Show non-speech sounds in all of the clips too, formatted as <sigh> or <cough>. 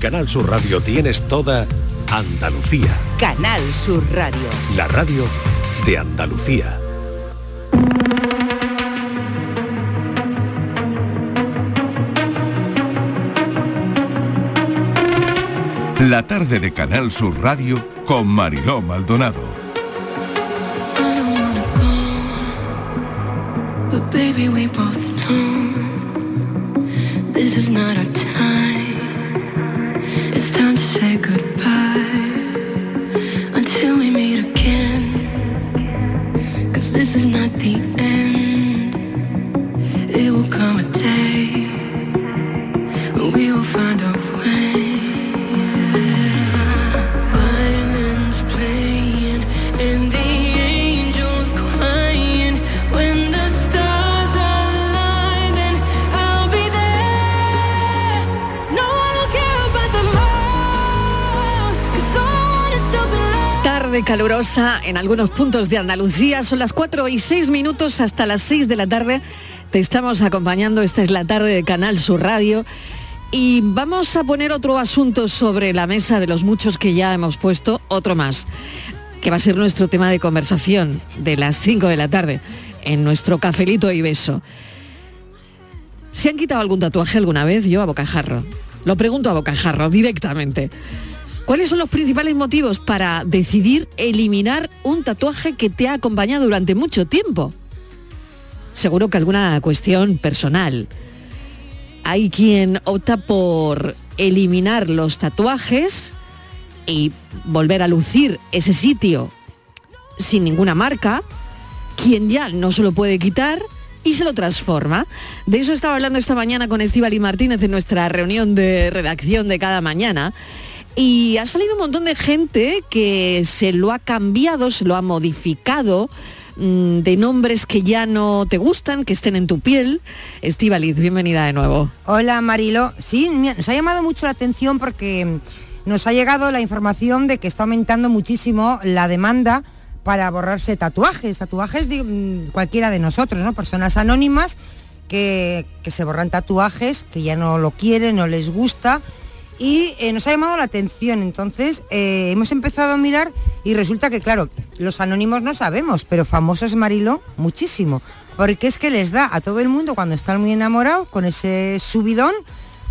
Canal Sur Radio tienes toda Andalucía. Canal Sur Radio. La radio de Andalucía. La tarde de Canal Sur Radio con Mariló Maldonado. But baby, we both know this is not our goodbye calurosa en algunos puntos de Andalucía. Son las 4 y 6 minutos hasta las 6 de la tarde. Te estamos acompañando. Esta es la tarde de Canal Sur Radio. Y vamos a poner otro asunto sobre la mesa de los muchos que ya hemos puesto, otro más, que va a ser nuestro tema de conversación de las 5 de la tarde en nuestro cafelito y beso. ¿Se han quitado algún tatuaje alguna vez? Yo a bocajarro. Lo pregunto a bocajarro directamente. ¿Cuáles son los principales motivos para decidir eliminar un tatuaje que te ha acompañado durante mucho tiempo? Seguro que alguna cuestión personal. Hay quien opta por eliminar los tatuajes y volver a lucir ese sitio sin ninguna marca, quien ya no se lo puede quitar y se lo transforma. De eso estaba hablando esta mañana con Estíbal Martínez en nuestra reunión de redacción de cada mañana. Y ha salido un montón de gente que se lo ha cambiado, se lo ha modificado, mm, de nombres que ya no te gustan, que estén en tu piel. Estíbaliz, bienvenida de nuevo. Hola Marilo, sí, nos ha llamado mucho la atención porque nos ha llegado la información de que está aumentando muchísimo la demanda para borrarse tatuajes, tatuajes de mm, cualquiera de nosotros, ¿no? Personas anónimas que, que se borran tatuajes, que ya no lo quieren, no les gusta. Y eh, nos ha llamado la atención, entonces eh, hemos empezado a mirar y resulta que, claro, los anónimos no sabemos, pero famosos Marilo, muchísimo. Porque es que les da a todo el mundo cuando están muy enamorados, con ese subidón,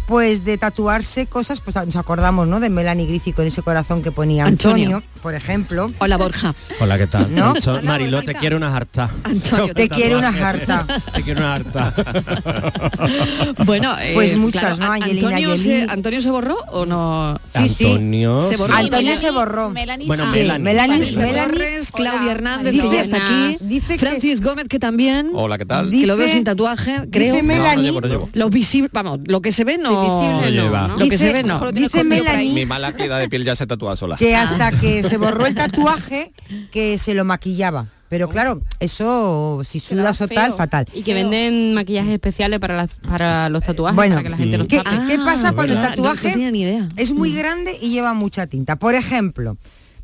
pues de tatuarse cosas, pues nos acordamos, ¿no? De Melanie Griffith con ese corazón que ponía Antonio, Antonio. por ejemplo. Hola Borja. Hola, ¿qué tal? ¿No? So- Mariló, te quiero una harta. Antonio, Te quiere una jarta. <laughs> Te quiero una harta. <laughs> Bueno, eh, Pues muchas, claro, ¿no? ¿A- Angelina Antonio, se, ¿Antonio se borró o no? Sí, sí. Antonio. Se borró. Antonio se borró. Bueno, Sí, Melanie. Melanie, Melanie Torres, Claudia Hola, Hernández, dice- que está aquí. dice que- Francis Gómez, que también. Hola, ¿qué tal? que lo veo Dice- sin tatuaje, creo. dice No, no Melanie, llevo, no llevo. Lo visible, vamos, lo que se ve no. Visible no, lleva. ¿no? Lo que Dice- se ve no. dice Melanie Mi mala calidad de piel ya se tatúa sola. que hasta que se borró el <laughs> tatuaje, que se lo maquillaba. Pero claro, eso, si sudas o tal, fatal. Y que venden maquillajes especiales para, las- para los tatuajes, Bueno, para que la gente los ¿Qué, qué pasa Ah, cuando el verdad, tatuaje no tenía ni idea. es muy grande y lleva mucha tinta? Por ejemplo,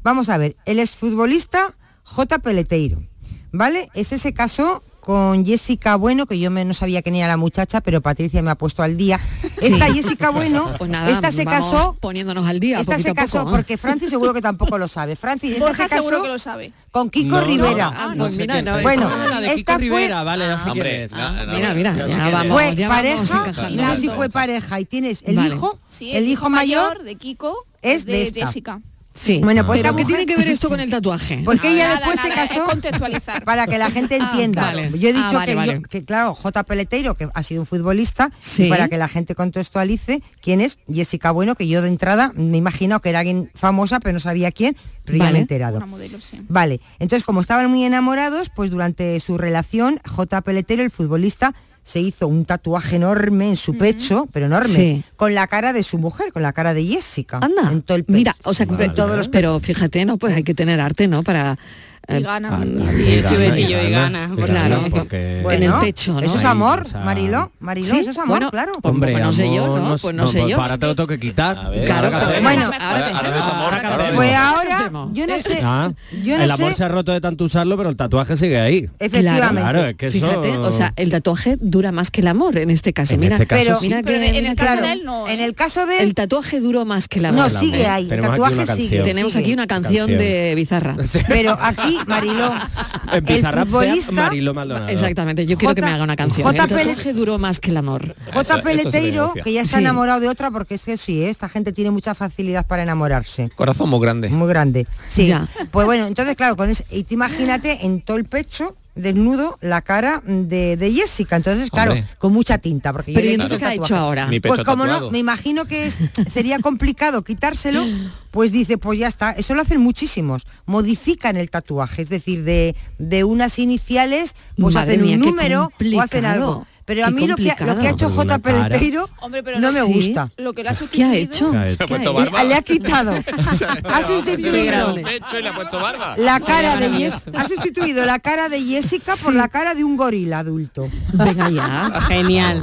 vamos a ver, el exfutbolista J. Peleteiro, ¿vale? Ese se casó con Jessica Bueno, que yo me, no sabía quién era la muchacha, pero Patricia me ha puesto al día. Esta Jessica Bueno, <laughs> Pues nada, esta se casó poniéndonos al día. esta se casó poco. porque Francis seguro que tampoco lo sabe. Francis, esta Borja se casó seguro que lo sabe. con Kiko No, Rivera. Ah, No pues sé mira, Bueno, Ah, la de Kiko esta fue- Rivera, vale, ya Hombre, es. no, Ah, no, Mira, mira, Ya ya vamos, fue ya pareja, fue pareja y tienes el Vale. hijo, Sí, el hijo mayor de Kiko es de de esta. Jessica. Sí. Bueno, pues Pero ¿qué tiene que ver esto con el tatuaje? <laughs> Porque ella Nada, después se casó contextualizar. para que la gente Ah, entienda. vale. Yo he Ah, dicho vale, que, vale. yo- que, claro, J. Peleteiro, que ha sido un futbolista, Sí. y para que la gente contextualice quién es Jessica Bueno, que yo de entrada me imagino que era alguien famosa, pero no sabía quién, pero ya me he enterado. Una modelo, sí. Vale, entonces como estaban muy enamorados, pues durante su relación, J. Peletero, el futbolista, se hizo un tatuaje enorme en su pecho, pero enorme, Sí. con la cara de su mujer, con la cara de Jessica. Anda. En todo el pecho. Mira, o sea, Vale. en todos los pero fíjate, ¿no? Pues hay que tener arte, ¿no? Para Y eh, gana. Y gana, claro, en el pecho, ¿no? Eso es Ahí, amor, o sea, Marilo, Marilo, Sí, eso es amor, bueno, claro. pues, pues no sé yo, ¿no? Pues no sé pues yo. Ahora te lo tengo que quitar. A ver, Claro, ahora pues, bueno, ahora desamor. Pues ahora, hacemos? yo no sé, Ah, yo no el amor sé, se ha roto de tanto usarlo, pero el tatuaje sigue ahí. efectivamente. Claro, es que eso... Fíjate, o sea, el tatuaje dura más que el amor en este caso. En mira, este caso Pero- sí. mira Pero que- en mira el caso de él no. en ¿eh? el caso de el él, tatuaje duró más que el amor. no, sigue ahí, el Tenemos aquí tatuaje una sigue. Tenemos aquí una Canción. de Bizarra. <laughs> Pero aquí, Mariló, En el futbolista Mariló Maldonado. Exactamente, yo quiero que me haga una canción. J. Tatuaje duró más que el amor. J. Peleteiro, que ya está Sí. enamorado de otra, porque es que sí, ¿eh? esta gente tiene mucha facilidad para enamorarse. Corazón muy grande. Muy grande. Sí. Ya. Pues bueno, entonces, claro, con ese, y te imagínate en todo el pecho, desnudo, la cara de, de Jessica. Entonces, claro, Hombre. con mucha tinta. Porque yo Pero le ¿y he entonces visto qué ha tatuaje. hecho ahora? Mi pecho Pues como tatuado. no, me imagino que es, sería complicado quitárselo, pues dice, pues ya está. Eso lo hacen muchísimos. Modifican el tatuaje, es decir, de, de unas iniciales, pues Madre hacen mía, un número o hacen algo. Pero a mí lo que, ha- lo que ha hecho. J. Pero no no- me Sí. gusta. Lo que le ha ¿Qué sustituido. ha hecho? ¿Qué ha hecho? Le ha puesto ¿Qué ha hecho? barba. Le ha quitado, <laughs> ha sustituido dado pecho y le ha puesto barba. la cara de Jess- ha sustituido la cara de Jessica por la cara de un gorila adulto. Venga ya. <laughs> Genial.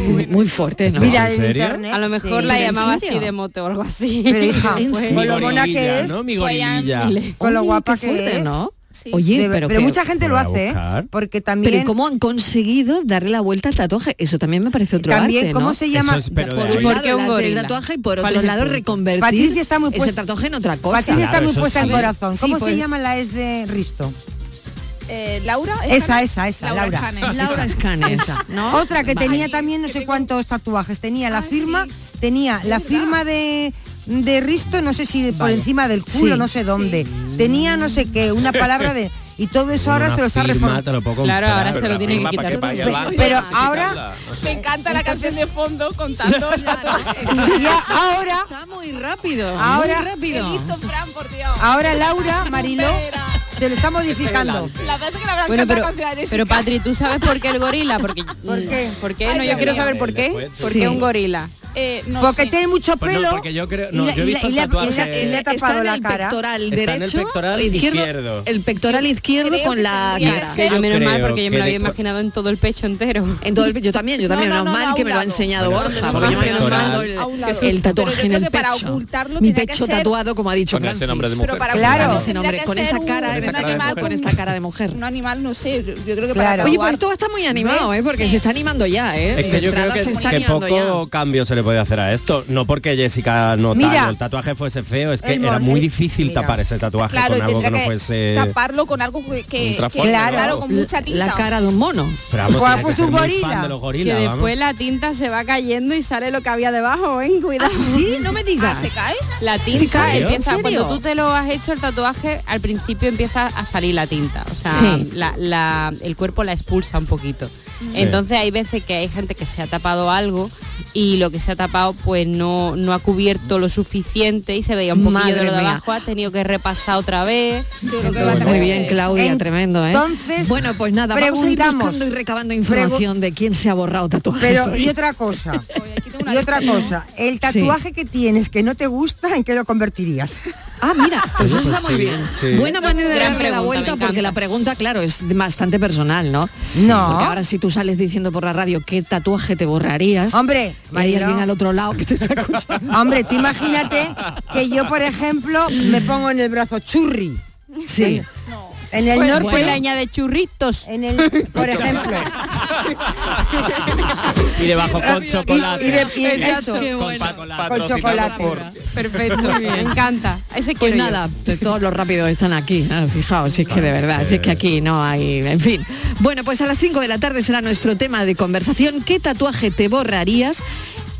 Muy, muy fuerte, ¿no? Mira ¿En serio? internet. A lo mejor sí. la ¿en llamaba así de mote o algo así. Pero hija, ¿En pues, con lo mona que es. ¿no? Mi ya, gorilla. mire. Con lo guapa que es. ¿no? Sí. Oye, pero, pero que- mucha gente lo hace, ¿eh? porque también pero ¿y cómo han conseguido darle la vuelta al tatuaje? Eso también me parece otro también arte, cómo ¿no? se llama es- por de un ahí- ¿Por qué lado un el tatuaje y por ¿Cuál otro lado reconvertir Patricia está muy ese puesta- tatuaje en otra cosa. Patricia está Claro, muy puesta sí. en corazón. Sí, ¿Cómo pues- se llama la es de Risto? Eh, Laura. Esa, esa, esa, Laura. Escanes. Laura Escanes, ¿no? <laughs> Otra que Vale. tenía también no sé cuántos tatuajes. Tenía la firma, sí. tenía la verdad. firma de, de Risto, no sé si por encima del culo, Sí. no sé dónde. Tenía no sé qué, una palabra de... Y todo eso ahora se lo está reformando. Claro, ahora se Pero lo tiene que quitar Pero- ahora- quitarla, no sé. Me encanta la canción de fondo contando. <laughs> Y ahora, Está muy rápido, Ahora- muy rápido. Fran, por Dios. ahora Laura, Mariló, se lo está modificando. La verdad es que la habrán Bueno, pero, pero Patri, ¿tú sabes por qué el gorila? Porque, ¿Por qué? ¿Por qué? Ay, No, yo quiero saber por qué. ¿Por Sí. qué un gorila? Eh, no Porque sé. tiene mucho Pues no, pelo. porque yo creo- y no, le- yo he y visto y le ha Está tapado en la el pectoral Está en el derecho, pectoral izquierdo. el pectoral izquierdo Creo con la que cara. menos mal, porque yo me lo había imaginado en todo el pecho entero. En todo el, yo también, yo también, no, menos no, mal que me lo ha enseñado Borja, porque yo me había imaginado el, el tatuaje en el pecho. Mi pecho tatuado, como ha dicho Francis. Pero para Claro. ese nombre, con esa cara, Con en esa cara de caso, mujer. con esta cara de mujer. Un animal, no sé. Yo creo que Claro. para Oye, pues esto está muy animado, ¿eh? Porque se está animando ya, ¿eh? Es que yo creo que, se está que animando poco ya. cambio se le puede hacer a esto. No porque Jessica no Mira. el tatuaje fuese feo, es que era muy difícil mira. tapar ese tatuaje Claro, con algo que no fuese... taparlo con algo que, que, claro, Claro. con mucha tinta. La cara de un mono. Pero vamos, Pues ha tiene que puesto ser un muy gorila. fan de los Que gorilas, vamos. después la tinta se va cayendo y sale lo que había debajo, ¿eh? Cuidado. Sí, no me digas. Ah, ¿se cae? La ¿Sí, tinta empieza, cuando tú te lo has hecho el tatuaje, al principio empieza a salir la tinta. O sea, Sí. la- la- el cuerpo la expulsa un poquito. Entonces hay veces que hay gente que se ha tapado algo y lo que se ha tapado pues no, no ha cubierto lo suficiente y se veía un poquillo de lo de abajo, ha tenido que repasar otra vez. Entonces, Muy bien, Claudia, En- tremendo, ¿eh? entonces, bueno, pues nada, vamos a ir preguntamos. buscando y recabando información de quién se ha borrado tatuajes. Pero, hoy. y otra cosa, <laughs> y otra cosa, el tatuaje que tienes que no te gusta, ¿en qué lo convertirías? Ah, mira, <laughs> pues Oye, eso pues está muy bien. sí. Buena Eso manera de darle la vuelta porque la pregunta, claro, es bastante personal, ¿no? No. Porque ahora si tú sales diciendo por la radio qué tatuaje te borrarías, Hombre, y hay alguien al otro lado que te está escuchando. <laughs> Hombre, tú imagínate que yo, por ejemplo, me pongo en el brazo churri. Sí. En el Pues, norte, pues le añade churritos. en el, por <laughs> ejemplo. Y debajo con chocolate. Y, de, y eso, Con bueno. chocolate. con Patrocinado chocolate. por- Perfecto, <laughs> me encanta. Ese Pues nada, de todos los rápidos están aquí. ah, Fijaos, si es que de verdad, si es que aquí no hay, en fin. Bueno, pues a las 5 de la tarde será nuestro tema de conversación. ¿Qué tatuaje te borrarías?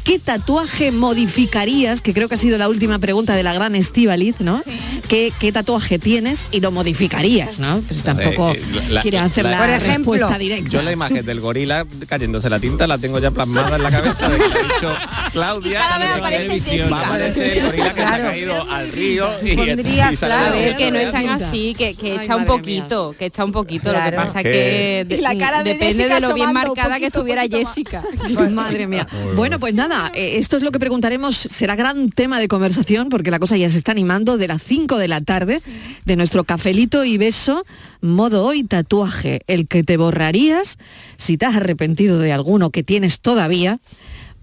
¿Qué tatuaje modificarías? Que creo que ha sido la última pregunta de la gran Estivaliz, ¿no? ¿Qué, qué tatuaje tienes y lo modificarías, no? Pues tampoco Eh, eh, la- quieres hacer la- la, Por ejemplo, respuesta directa. Yo la imagen del gorila cayéndose la tinta la tengo ya plasmada en la cabeza de que ha dicho Claudia. Cada vez que aparece televisión. Va a aparecer el gorila que se Claro. ha caído al río y, Pondrías, y claro. A ver, que no tinta. es tan tinta. así, que, que Ay, echa un poquito, que echa un poquito. Lo que pasa Que- que de- la cara de depende Jessica de lo bien marcada que estuviera. Jessica. Pues <laughs> madre mía. Bueno, pues nada, eh, esto es lo que preguntaremos, será gran tema de conversación porque la cosa ya se está animando de las 5 de la tarde de nuestro cafelito y beso, modo hoy tatuaje, el que te borrarías si te has arrepentido de alguno que tienes todavía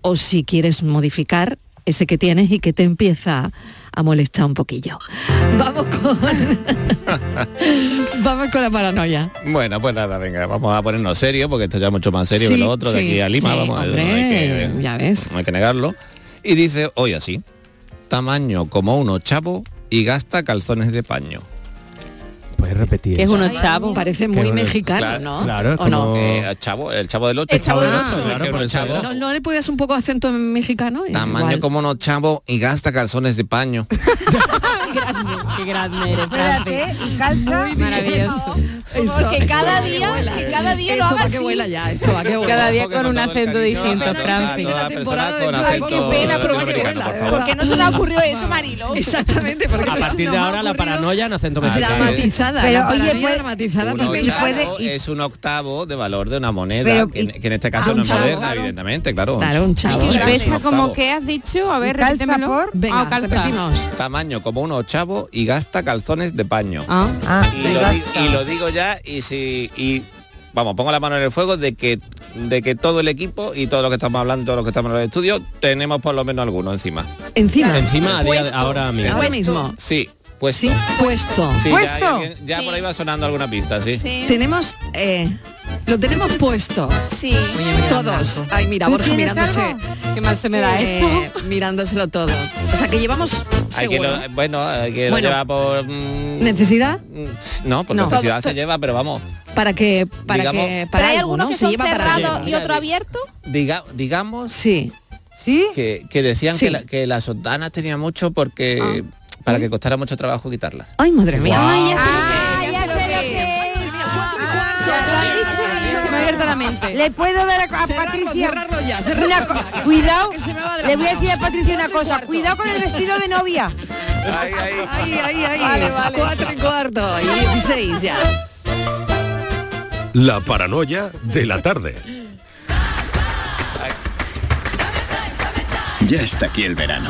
o si quieres modificar ese que tienes y que te empieza a molestar un poquillo. Vamos con <laughs> Vamos con la paranoia. Bueno, pues nada, venga, vamos a ponernos serios, porque esto ya es mucho más serio que lo otro de aquí a Lima, sí, vamos a hombre, no hay que, ya ves. No hay que negarlo. Y dice, hoy así, tamaño como uno chavo y gasta calzones de paño. Puedes repetir. Que es eso? unos chavos. Parece muy mexicano, Claro, ¿no? claro, ¿O no? Eh, chavo, el chavo del 8. El Chavo del Ocho, claro, chavo. ¿No, no le puedes un poco acento mexicano? Tamaño Igual. como uno chavo y gasta calzones de paño. Qué <laughs> grande, qué grande eres, Espérate, Francis. y calza. Maravilloso. Porque cada día, que cada día lo Esto haga va que así. vuela ya, esto va que vuela. Cada día con un acento distinto, Francis. toda La persona temporada con de- Ay, acento qué pena, pero va que latinoamericano, vuela, por de favor. ¿Por qué no se le ocurrió eso, Marilo? Exactamente, porque A partir de ha ahora la ocurrido paranoia en acento mexicano. Dramatizada, Pero, la oye, paranoia puede- dramatizada Un puede- y- es un octavo de valor de una moneda, Pero, que, y- que en este caso no es chavo, moderna, claro. evidentemente, claro. Claro, un chavo. Y pesa como que has dicho, a ver, repítemelo. por- Venga, Ah, calza. repetimos. Tamaño como un ochavo y gasta calzones de paño. Ah. Ah, y, venga. lo, di- y lo digo ya y si y vamos pongo la mano en el fuego de que de que todo el equipo y todo lo que estamos hablando todos los que estamos en los estudios tenemos por lo menos alguno encima Encima, Encima, a día ahora mismo. ahora mismo. sí pues Sí, puesto. sí, ¿Puesto? ya, Sí. por ahí va sonando alguna pista sí, Sí. Tenemos, eh, lo tenemos puesto. Sí. Todos. Ay, mira, ¿Tú Borja mirándose. algo? ¿Qué más se me da esto? eh, <laughs> mirándoselo todo. O sea que llevamos hay que seguro. lo, bueno hay que Bueno. lo lleva por mm, necesidad mm, no por No. necesidad Todo- se lleva pero vamos para que para Digamos- que para hay algo, algunos ¿no? que Se son lleva para algo. y otro abierto. diga digamos Sí. ¿Sí? que, que decían Sí. que, la- que las sotanas tenían mucho porque para que costara mucho trabajo quitarlas Ay, madre mía. Ay, ya sé Ah, lo que, ya ya sé sé lo lo que. que es. Ya lo has dicho, se me ha abierto la mente. Le puedo dar a, a Cerrarlo, Patricia cerrarlo ya, cerrarlo una ya, cuidado. Le voy a decir a. Patricia una cosa. Cuidado con el vestido de novia. Ay, ay. Ay, ay, ay. Vale, vale. Cuatro y cuarto y 16 ya. La paranoia de la tarde. Ya está aquí el verano,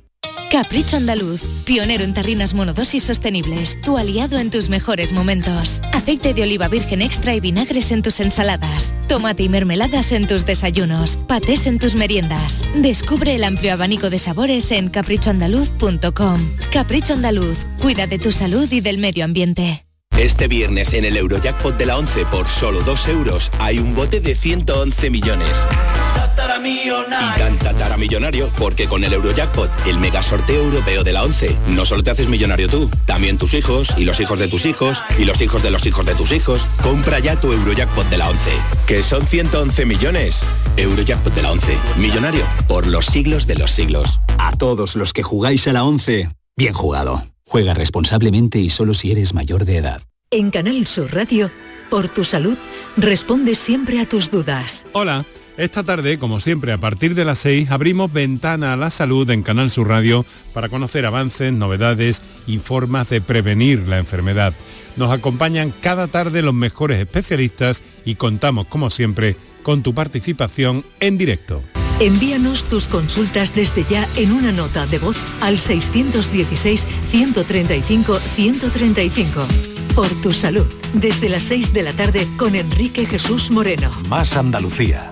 Capricho Andaluz, pionero en tarrinas monodosis sostenibles, tu aliado en tus mejores momentos. Aceite de oliva virgen extra y vinagres en tus ensaladas. Tomate y mermeladas en tus desayunos. Patés en tus meriendas. Descubre el amplio abanico de sabores en caprichoandaluz.com. Capricho Andaluz, cuida de tu salud y del medio ambiente. Este viernes en el Eurojackpot de la 11 por solo 2 euros hay un bote de 111 millones. Y tan tatara millonario porque con el Eurojackpot, el mega sorteo europeo de la 11, no solo te haces millonario tú, también tus hijos y los hijos de tus hijos y los hijos de los hijos de tus hijos. Compra ya tu Eurojackpot de la 11, que son 111 millones. Eurojackpot de la 11, millonario por los siglos de los siglos. A todos los que jugáis a la 11, bien jugado. Juega responsablemente y solo si eres mayor de edad. En Canal Sur Radio, por tu salud, responde siempre a tus dudas. Hola, esta tarde, como siempre, a partir de las 6, abrimos Ventana a la Salud en Canal Sur Radio para conocer avances, novedades y formas de prevenir la enfermedad. Nos acompañan cada tarde los mejores especialistas y contamos, como siempre, con tu participación en directo. Envíanos tus consultas desde ya en una nota de voz al 616-135-135. Por tu salud, desde las 6 de la tarde con Enrique Jesús Moreno. Más Andalucía,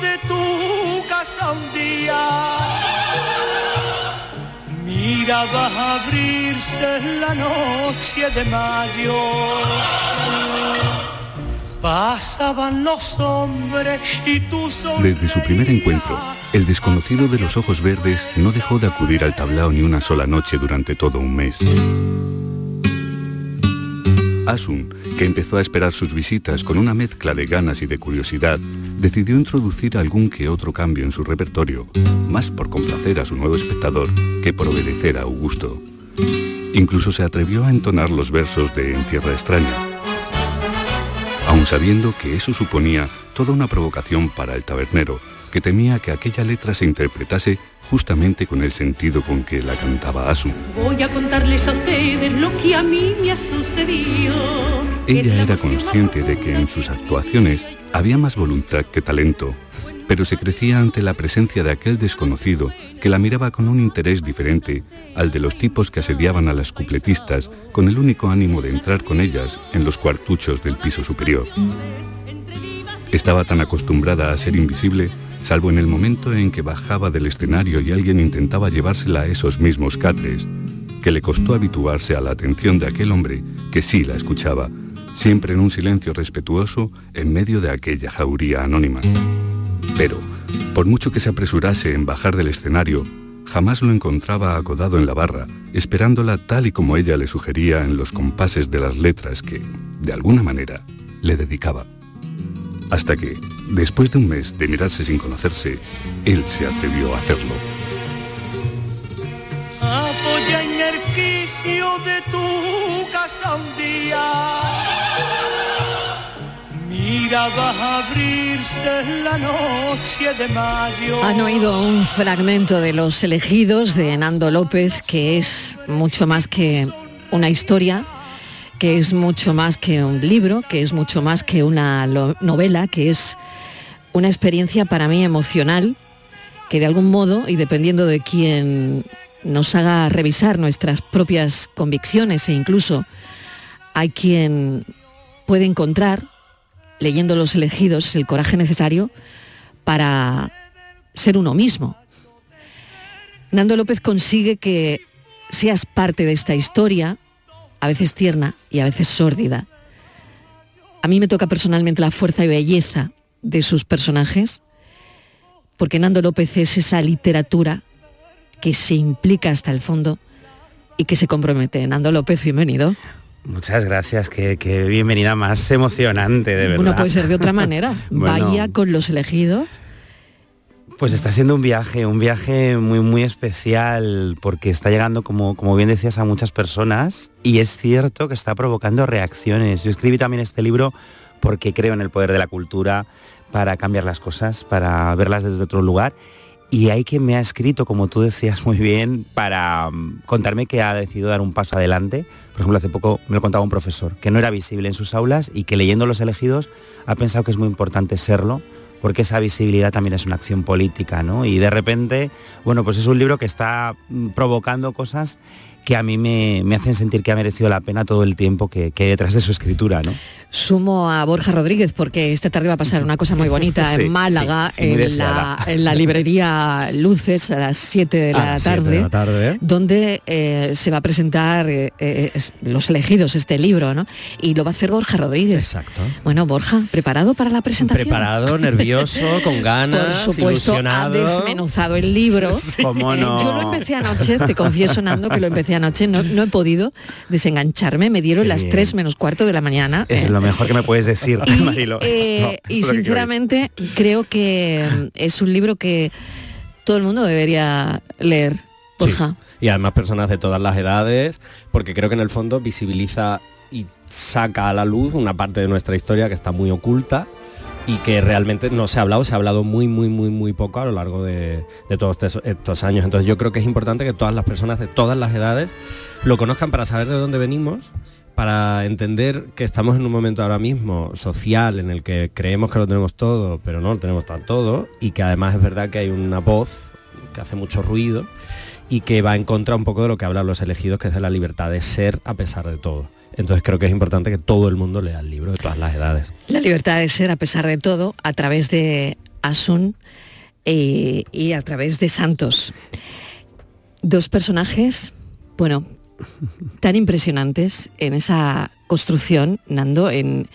De tu casa un día. Mira, va a abrirse la noche de mayo. Pasaban los hombres y tú Desde su primer encuentro, el desconocido de los ojos verdes no dejó de acudir al tablao ni una sola noche durante todo un mes. Asun, que empezó a esperar sus visitas con una mezcla de ganas y de curiosidad, decidió introducir algún que otro cambio en su repertorio, más por complacer a su nuevo espectador que por obedecer a Augusto. Incluso se atrevió a entonar los versos de En Tierra Extraña, aun sabiendo que eso suponía toda una provocación para el tabernero, que temía que aquella letra se interpretase justamente con el sentido con que la cantaba Asun. Voy a contarles a ustedes lo que a mí me ha sucedido. Ella era consciente de que en sus actuaciones había más voluntad que talento, pero se crecía ante la presencia de aquel desconocido que la miraba con un interés diferente al de los tipos que asediaban a las cupletistas con el único ánimo de entrar con ellas en los cuartuchos del piso superior. Estaba tan acostumbrada a ser invisible, salvo en el momento en que bajaba del escenario y alguien intentaba llevársela a esos mismos catres, que le costó habituarse a la atención de aquel hombre que sí la escuchaba, siempre en un silencio respetuoso en medio de aquella jauría anónima. Pero, por mucho que se apresurase en bajar del escenario, jamás lo encontraba acodado en la barra, esperándola tal y como ella le sugería en los compases de las letras que, de alguna manera, le dedicaba. Hasta que, después de un mes de mirarse sin conocerse, él se atrevió a hacerlo. Apoya en el casa un día. Mira, va a abrirse la noche de mayo. Han oído un fragmento de Los elegidos de Nando López, que es mucho más que una historia, que es mucho más que un libro, que es mucho más que una novela, que es una experiencia para mí emocional, que de algún modo, y dependiendo de quién nos haga revisar nuestras propias convicciones e incluso hay quien puede encontrar, leyendo los elegidos, el coraje necesario para ser uno mismo. Nando López consigue que seas parte de esta historia, a veces tierna y a veces sórdida. A mí me toca personalmente la fuerza y belleza de sus personajes, porque Nando López es esa literatura que se implica hasta el fondo y que se compromete. Nando López, bienvenido. Muchas gracias, qué, qué bienvenida más emocionante, de verdad. No puede ser de otra <laughs> manera. Bueno. Vaya con los elegidos. Pues está siendo un viaje, un viaje muy muy especial porque está llegando, como, como bien decías, a muchas personas y es cierto que está provocando reacciones. Yo escribí también este libro porque creo en el poder de la cultura para cambiar las cosas, para verlas desde otro lugar. Y hay quien me ha escrito, como tú decías muy bien, para mm, contarme que ha decidido dar un paso adelante. Por ejemplo, hace poco me lo contaba un profesor, que no era visible en sus aulas y que leyendo Los elegidos ha pensado que es muy importante serlo porque esa visibilidad también es una acción política, ¿no? Y de repente, bueno, pues es un libro que está mm, provocando cosas que a mí me, me hacen sentir que ha merecido la pena todo el tiempo que, que hay detrás de su escritura, ¿no? Sumo a Borja Rodríguez porque esta tarde va a pasar una cosa muy bonita <laughs> Sí, en Málaga, sí, sí, muy en, la, deseada. en la librería Luces a las 7 de A la tarde, de la tarde. donde eh, se va a presentar eh, eh, Los elegidos, este libro, ¿no? Y lo va a hacer Borja Rodríguez. Exacto. Bueno, Borja, ¿preparado para la presentación? Preparado, <laughs> nervioso, con Por ganas, supuesto, ha ilusionado. desmenuzado el libro. <laughs> ¿Cómo no? yo lo empecé anoche, te confieso, Nando, que lo empecé anoche. No, no he podido desengancharme. Me dieron Qué las bien. 3 menos cuarto de la mañana. Es eh, lo mejor que me puedes decir, <laughs> Marilo. eh, y que sinceramente creo que mm, es un libro que todo el mundo debería leer. Borja. y además personas de todas las edades, porque creo que en el fondo visibiliza y saca a la luz una parte de nuestra historia que está muy oculta y que realmente no se ha hablado, se ha hablado muy, muy, muy, muy poco a lo largo de, de todos estos, estos años. Entonces yo creo que es importante que todas las personas de todas las edades lo conozcan para saber de dónde venimos, para entender que estamos en un momento ahora mismo social en el que creemos que lo tenemos todo, pero no lo tenemos tan todo, y que además es verdad que hay una voz que hace mucho ruido y que va en contra un poco de lo que hablan los elegidos, que es de la libertad de ser a pesar de todo. Entonces creo que es importante que todo el mundo lea el libro de todas las edades. La libertad de ser, a pesar de todo, a través de Asun eh, y a través de Santos. Dos personajes, bueno, tan impresionantes en esa construcción, Nando, en,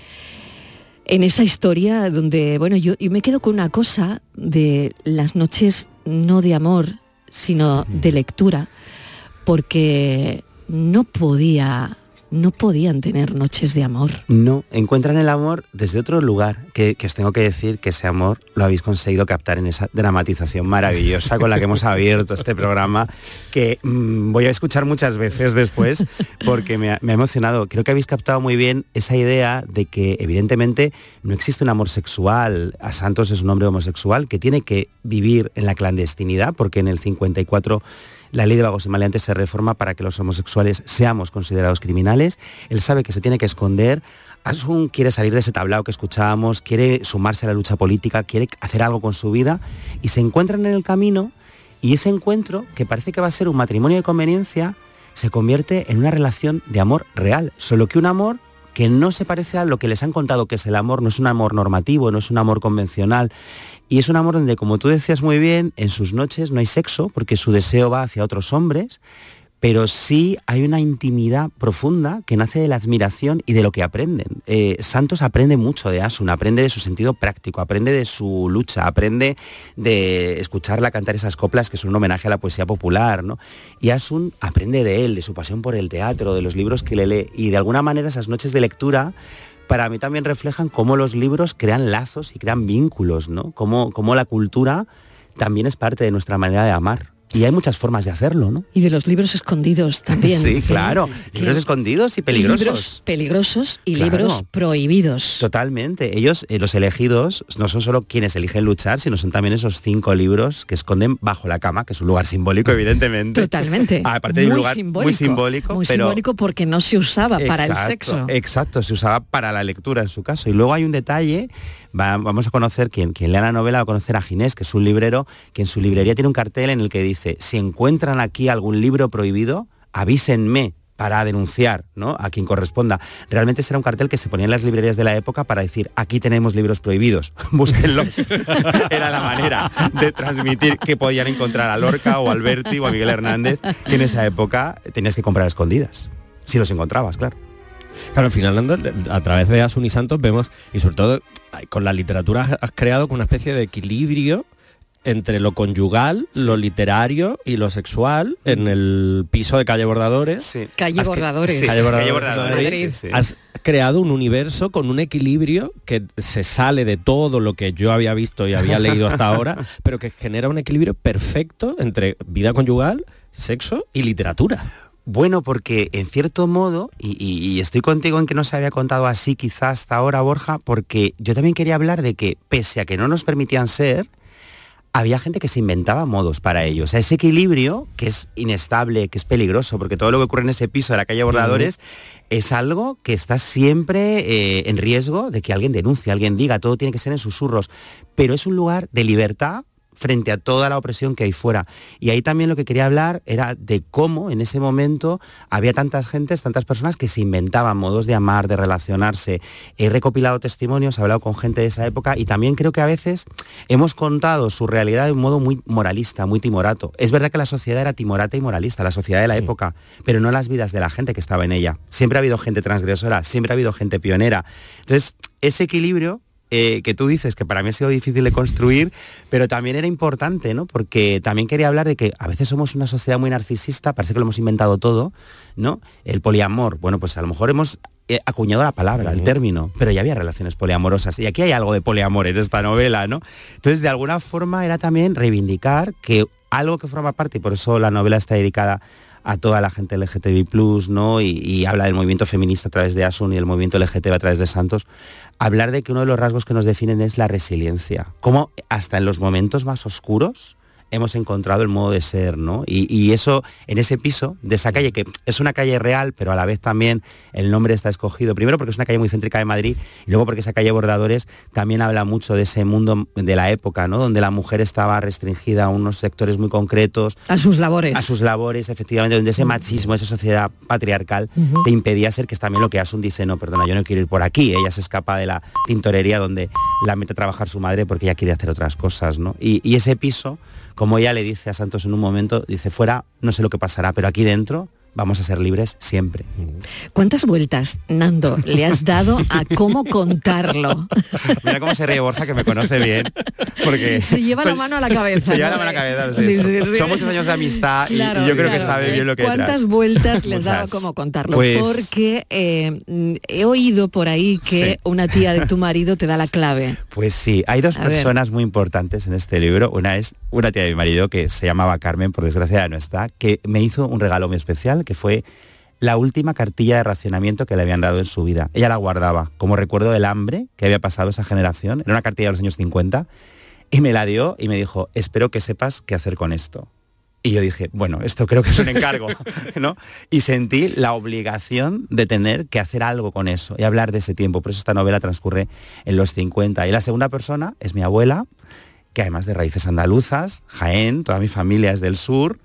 en esa historia donde, bueno, yo, yo me quedo con una cosa de las noches no de amor, sino de lectura, porque no podía, no podían tener noches de amor. No, encuentran el amor desde otro lugar, que, que os tengo que decir que ese amor lo habéis conseguido captar en esa dramatización maravillosa con la que hemos abierto este programa, que mm, voy a escuchar muchas veces después porque me me ha emocionado. Creo que habéis captado muy bien esa idea de que evidentemente no existe un amor sexual. A Santos es un hombre homosexual que tiene que vivir en la clandestinidad porque en el 54 la ley de vagos y maleantes se reforma para que los homosexuales seamos considerados criminales. Él sabe que se tiene que esconder. Asun quiere salir de ese tablao que escuchábamos, quiere sumarse a la lucha política, quiere hacer algo con su vida y se encuentran en el camino y ese encuentro, que parece que va a ser un matrimonio de conveniencia, se convierte en una relación de amor real, solo que un amor que no se parece a lo que les han contado que es el amor, no es un amor normativo, no es un amor convencional. Y es un amor donde, como tú decías muy bien, en sus noches no hay sexo, porque su deseo va hacia otros hombres, pero sí hay una intimidad profunda que nace de la admiración y de lo que aprenden. Eh, Santos aprende mucho de Asun, aprende de su sentido práctico, aprende de su lucha, aprende de escucharla cantar esas coplas que son un homenaje a la poesía popular, ¿no? Y Asun aprende de él, de su pasión por el teatro, de los libros que le lee, y de alguna manera esas noches de lectura para mí también reflejan cómo los libros crean lazos y crean vínculos, ¿no? Cómo, cómo la cultura también es parte de nuestra manera de amar. Y hay muchas formas de hacerlo, ¿no? Y de los libros escondidos también. <laughs> Sí, claro. Libros escondidos y peligrosos. Libros peligrosos y Claro. libros prohibidos. Totalmente. Ellos, eh, los elegidos, no son solo quienes eligen luchar, sino son también esos cinco libros que esconden bajo la cama, que es un lugar simbólico, evidentemente. Totalmente. <laughs> Aparte de un muy lugar simbólico, muy simbólico, Muy pero simbólico porque no se usaba para el Exacto, sexo. Exacto, se usaba para la lectura en su caso. Y luego hay un detalle, va- vamos a conocer, quien, quien lea la novela va a conocer a Ginés, que es un librero, que en su librería tiene un cartel en el que dice, si encuentran aquí algún libro prohibido, avísenme para denunciar ¿no? a quien corresponda. Realmente será un cartel que se ponía en las librerías de la época para decir, aquí tenemos libros prohibidos, <laughs> búsquenlos. <laughs> Era la manera de transmitir que podían encontrar a Lorca o Alberti o a Miguel Hernández, que en esa época tenías que comprar escondidas, si los encontrabas, claro. Claro, al final, a través de Asun y Santos vemos, y sobre todo con la literatura has- creado una especie de equilibrio entre lo conyugal, lo literario y lo sexual en el piso de Calle Bordadores. Calle Bordadores. Sí, Calle Bordadores, Calle Bordadores, Madrid. Madrid. Sí. Has creado un universo con un equilibrio que se sale de todo lo que yo había visto y había leído hasta <laughs> ahora, pero que genera un equilibrio perfecto entre vida conyugal, sexo y literatura. Bueno, porque en cierto modo, y, y- y estoy contigo en que no se había contado así quizás hasta ahora, Borja, porque yo también quería hablar de que pese a que no nos permitían ser, había gente que se inventaba modos para ello. O sea, ese equilibrio, que es inestable, que es peligroso, porque todo lo que ocurre en ese piso de la calle Bordadores es algo que está siempre eh, en riesgo de que alguien denuncie, alguien diga, todo tiene que ser en susurros. Pero es un lugar de libertad frente a toda la opresión que hay fuera. Y ahí también lo que quería hablar era de cómo en ese momento había tantas gentes, tantas personas que se inventaban modos de amar, de relacionarse. He recopilado testimonios, he hablado con gente de esa época y también creo que a veces hemos contado su realidad de un modo muy moralista, muy timorato. Es verdad que la sociedad era timorata y moralista, la sociedad de la época, pero no las vidas de la gente que estaba en ella. Siempre ha habido gente transgresora, siempre ha habido gente pionera. Entonces, ese equilibrio eh, que tú dices que para mí ha sido difícil de construir, pero también era importante, ¿no? Porque también quería hablar de que a veces somos una sociedad muy narcisista, parece que lo hemos inventado todo, ¿no? El poliamor, bueno, pues a lo mejor hemos eh, acuñado la palabra, el término, pero ya había relaciones poliamorosas y aquí hay algo de poliamor en esta novela, ¿no? Entonces, de alguna forma era también reivindicar que algo que forma parte, y por eso la novela está dedicada a toda la gente LGTBI+, ¿no? Y, y, habla del movimiento feminista a través de Asun y del movimiento LGTB a través de Santos, hablar de que uno de los rasgos que nos definen es la resiliencia. Como hasta en los momentos más oscuros hemos encontrado el modo de ser, ¿no? Y, y, eso, en ese piso de esa calle, que es una calle real, pero a la vez también el nombre está escogido, primero porque es una calle muy céntrica de Madrid, y luego porque esa calle Bordadores también habla mucho de ese mundo de la época, ¿no? Donde la mujer estaba restringida a unos sectores muy concretos. A sus labores. A sus labores, efectivamente, donde ese machismo, esa sociedad patriarcal, uh -huh. te impedía ser, que es también lo que Asun dice, no, perdona, yo no quiero ir por aquí, ella se escapa de la tintorería donde la mete a trabajar su madre porque ella quiere hacer otras cosas, ¿no? y, y ese piso como ella le dice a Santos en un momento, dice, fuera no sé lo que pasará, pero aquí dentro vamos a ser libres siempre. ¿Cuántas vueltas, Nando, le has dado a cómo contarlo? <laughs> Mira cómo se ríe Borja, que me conoce bien. Porque se lleva la mano a la cabeza. Se lleva la mano a la cabeza. Sí, sí, sí, Son muchos años de amistad claro, y, y, yo creo claro. que sabe bien lo que ¿Cuántas detrás? vueltas le has dado a cómo contarlo? Pues... Porque eh, he oído por ahí que una tía de tu <laughs> marido te da la clave. Pues sí, hay dos A personas ver. muy importantes en este libro. Una es una tía de mi marido que se llamaba Carmen, por desgracia ya no está, que me hizo un regalo muy especial que fue la última cartilla de racionamiento que le habían dado en su vida. Ella la guardaba como recuerdo del hambre que había pasado esa generación. Era una cartilla de los años 50 y me la dio y me dijo, espero que sepas qué hacer con esto. Y yo dije, bueno, esto creo que es un encargo, <laughs> ¿no? Y sentí la obligación de tener que hacer algo con eso y hablar de ese tiempo. Por eso esta novela transcurre en los 50. Y la segunda persona es mi abuela, que además de raíces andaluzas, Jaén, toda mi familia es del sur,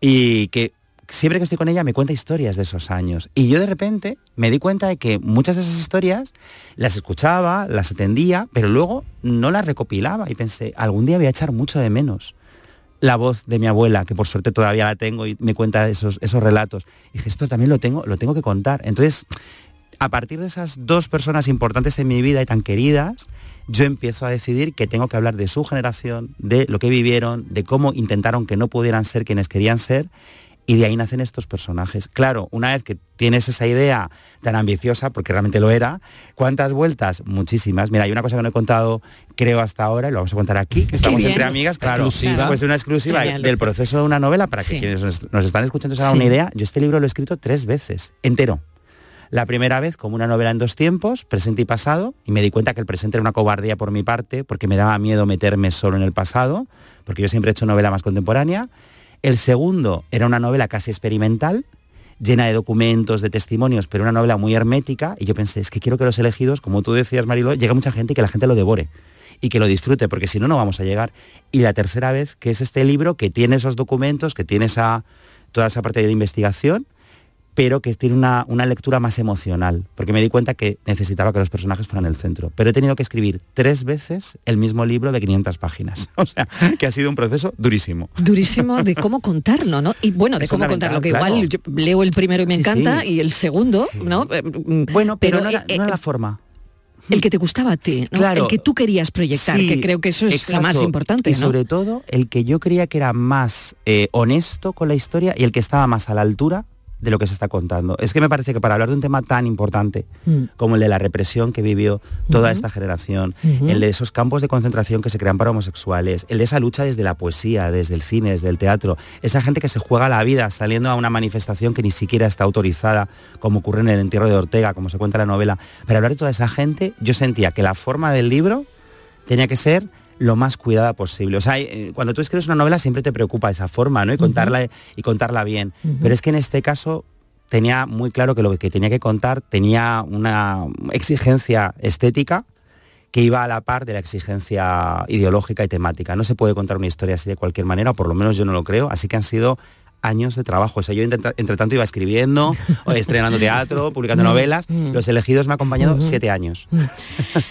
y que siempre que estoy con ella me cuenta historias de esos años. Y yo de repente me di cuenta de que muchas de esas historias las escuchaba, las atendía, pero luego no las recopilaba y pensé, algún día voy a echar mucho de menos la voz de mi abuela, que por suerte todavía la tengo y me cuenta esos, esos relatos. Y dije, esto también lo tengo, lo tengo que contar. Entonces, a partir de esas dos personas importantes en mi vida y tan queridas, yo empiezo a decidir que tengo que hablar de su generación, de lo que vivieron, de cómo intentaron que no pudieran ser quienes querían ser y de ahí nacen estos personajes. Claro, una vez que tienes esa idea tan ambiciosa, porque realmente lo era, ¿cuántas vueltas? Muchísimas. Mira, hay una cosa que no he contado, creo, hasta ahora, y lo vamos a contar aquí, que estamos entre amigas, claro, Exclusiva. pues una exclusiva Genial. del proceso de una novela, para Sí. que quienes nos, nos están escuchando se hagan Sí. una idea. Yo este libro lo he escrito tres veces, entero. La primera vez como una novela en dos tiempos, presente y pasado, y me di cuenta que el presente era una cobardía por mi parte, porque me daba miedo meterme solo en el pasado, porque yo siempre he hecho novela más contemporánea. El segundo era una novela casi experimental, llena de documentos, de testimonios, pero una novela muy hermética, y yo pensé, es que quiero que los elegidos, como tú decías, Marilo, llegue mucha gente y que la gente lo devore y que lo disfrute, porque si no, no vamos a llegar. Y la tercera vez, que es este libro que tiene esos documentos, que tiene esa, toda esa parte de investigación, pero que tiene una, una lectura más emocional, porque me di cuenta que necesitaba que los personajes fueran el centro. Pero he tenido que escribir tres veces el mismo libro de 500 páginas. <laughs> O sea, que ha sido un proceso durísimo. Durísimo de cómo contarlo, ¿no? Y bueno, de Es cómo contarlo, que claro. igual yo leo el primero y me Sí, encanta sí. y el segundo, ¿no? Eh, mm, Bueno, pero, no, era, eh, no era eh, la forma. el que te gustaba a ti, ¿no? Claro. el que tú querías proyectar, Sí, que creo que eso es lo más importante, Y ¿no? sobre todo, el que yo creía que era más eh, honesto con la historia y el que estaba más a la altura de lo que se está contando. Es que me parece que para hablar de un tema tan importante Mm. como el de la represión que vivió toda esta generación, el de esos campos de concentración que se crean para homosexuales, el de esa lucha desde la poesía, desde el cine, desde el teatro, esa gente que se juega la vida saliendo a una manifestación que ni siquiera está autorizada, como ocurre en el entierro de Ortega, como se cuenta en la novela. Para hablar de toda esa gente, yo sentía que la forma del libro tenía que ser lo más cuidada posible. O sea, eh, cuando tú escribes una novela siempre te preocupa esa forma, ¿no? Y contarla y contarla bien. Pero es que en este caso tenía muy claro que lo que tenía que contar tenía una exigencia estética que iba a la par de la exigencia ideológica y temática. No se puede contar una historia así de cualquier manera, o por lo menos yo no lo creo, así que han sido años de trabajo. O sea, yo entre tanto iba escribiendo, estrenando teatro, publicando novelas. Los elegidos me ha acompañado siete años. <laughs>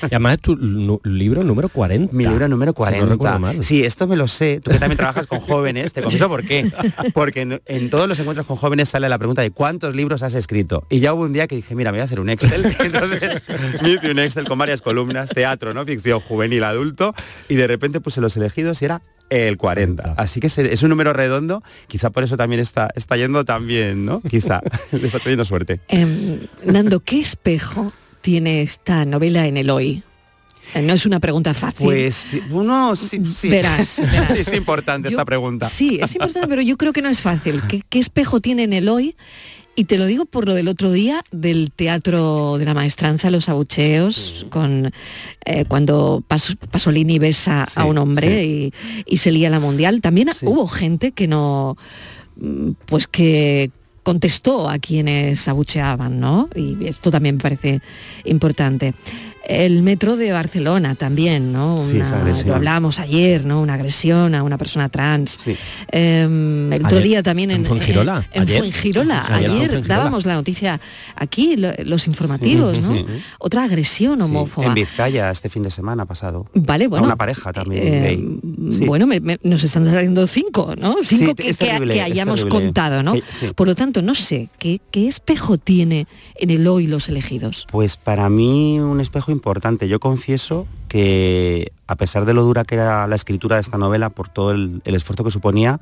Y además es tu libro número 40. Mi libro número Si 40. no recuerdo mal. sí, esto me lo sé. Tú que también trabajas con jóvenes, te confieso por qué. <laughs> Porque en, en todos los encuentros con jóvenes sale la pregunta de cuántos libros has escrito. Y ya hubo un día que dije, mira, me voy a hacer un Excel. <laughs> Entonces me hice un Excel con varias columnas, teatro, ¿no? Ficción juvenil, adulto. Y de repente puse los elegidos y era el 40. Así que es un número redondo. Quizá por eso también está, está yendo tan bien, ¿no? Quizá. <laughs> Le está teniendo suerte. Em, Nando, ¿qué espejo tiene esta novela en el hoy? Eh, No es una pregunta fácil. Pues uno sí, sí. Verás, <laughs> verás. es importante Yo- esta pregunta. Sí, es importante, pero yo creo que no es fácil. ¿Qué, qué espejo tiene en el hoy? Y te lo digo por lo del otro día del teatro de la maestranza, los abucheos, con eh, cuando Pas- Pasolini besa a un hombre y, y se lía la mundial. También hubo gente que no, pues que contestó a quienes abucheaban, ¿no? Y esto también me parece importante. El metro de Barcelona también, ¿no? Sí, agresión. lo hablábamos ayer, ¿no? Una agresión a una persona trans. Em, el otro día también en, en Fuengirola, En, ayer. Fuengirola. Ayer Fuengirola. dábamos la noticia aquí, lo- los informativos, Sí, ¿no? sí. Otra agresión homófoba. En Vizcaya este fin de semana pasado. Vale, bueno. A una pareja también Eh. Sí. Bueno, me- me- nos están saliendo cinco, ¿no? Cinco Sí, que, que- terrible, que es hayamos contado, ¿no? Sí, sí. Por lo tanto, no sé, ¿qué, qué espejo tiene en el hoy los elegidos? Pues para mí un espejo importante. Yo confieso que a pesar de lo dura que era la escritura de esta novela, por todo el, el esfuerzo que suponía,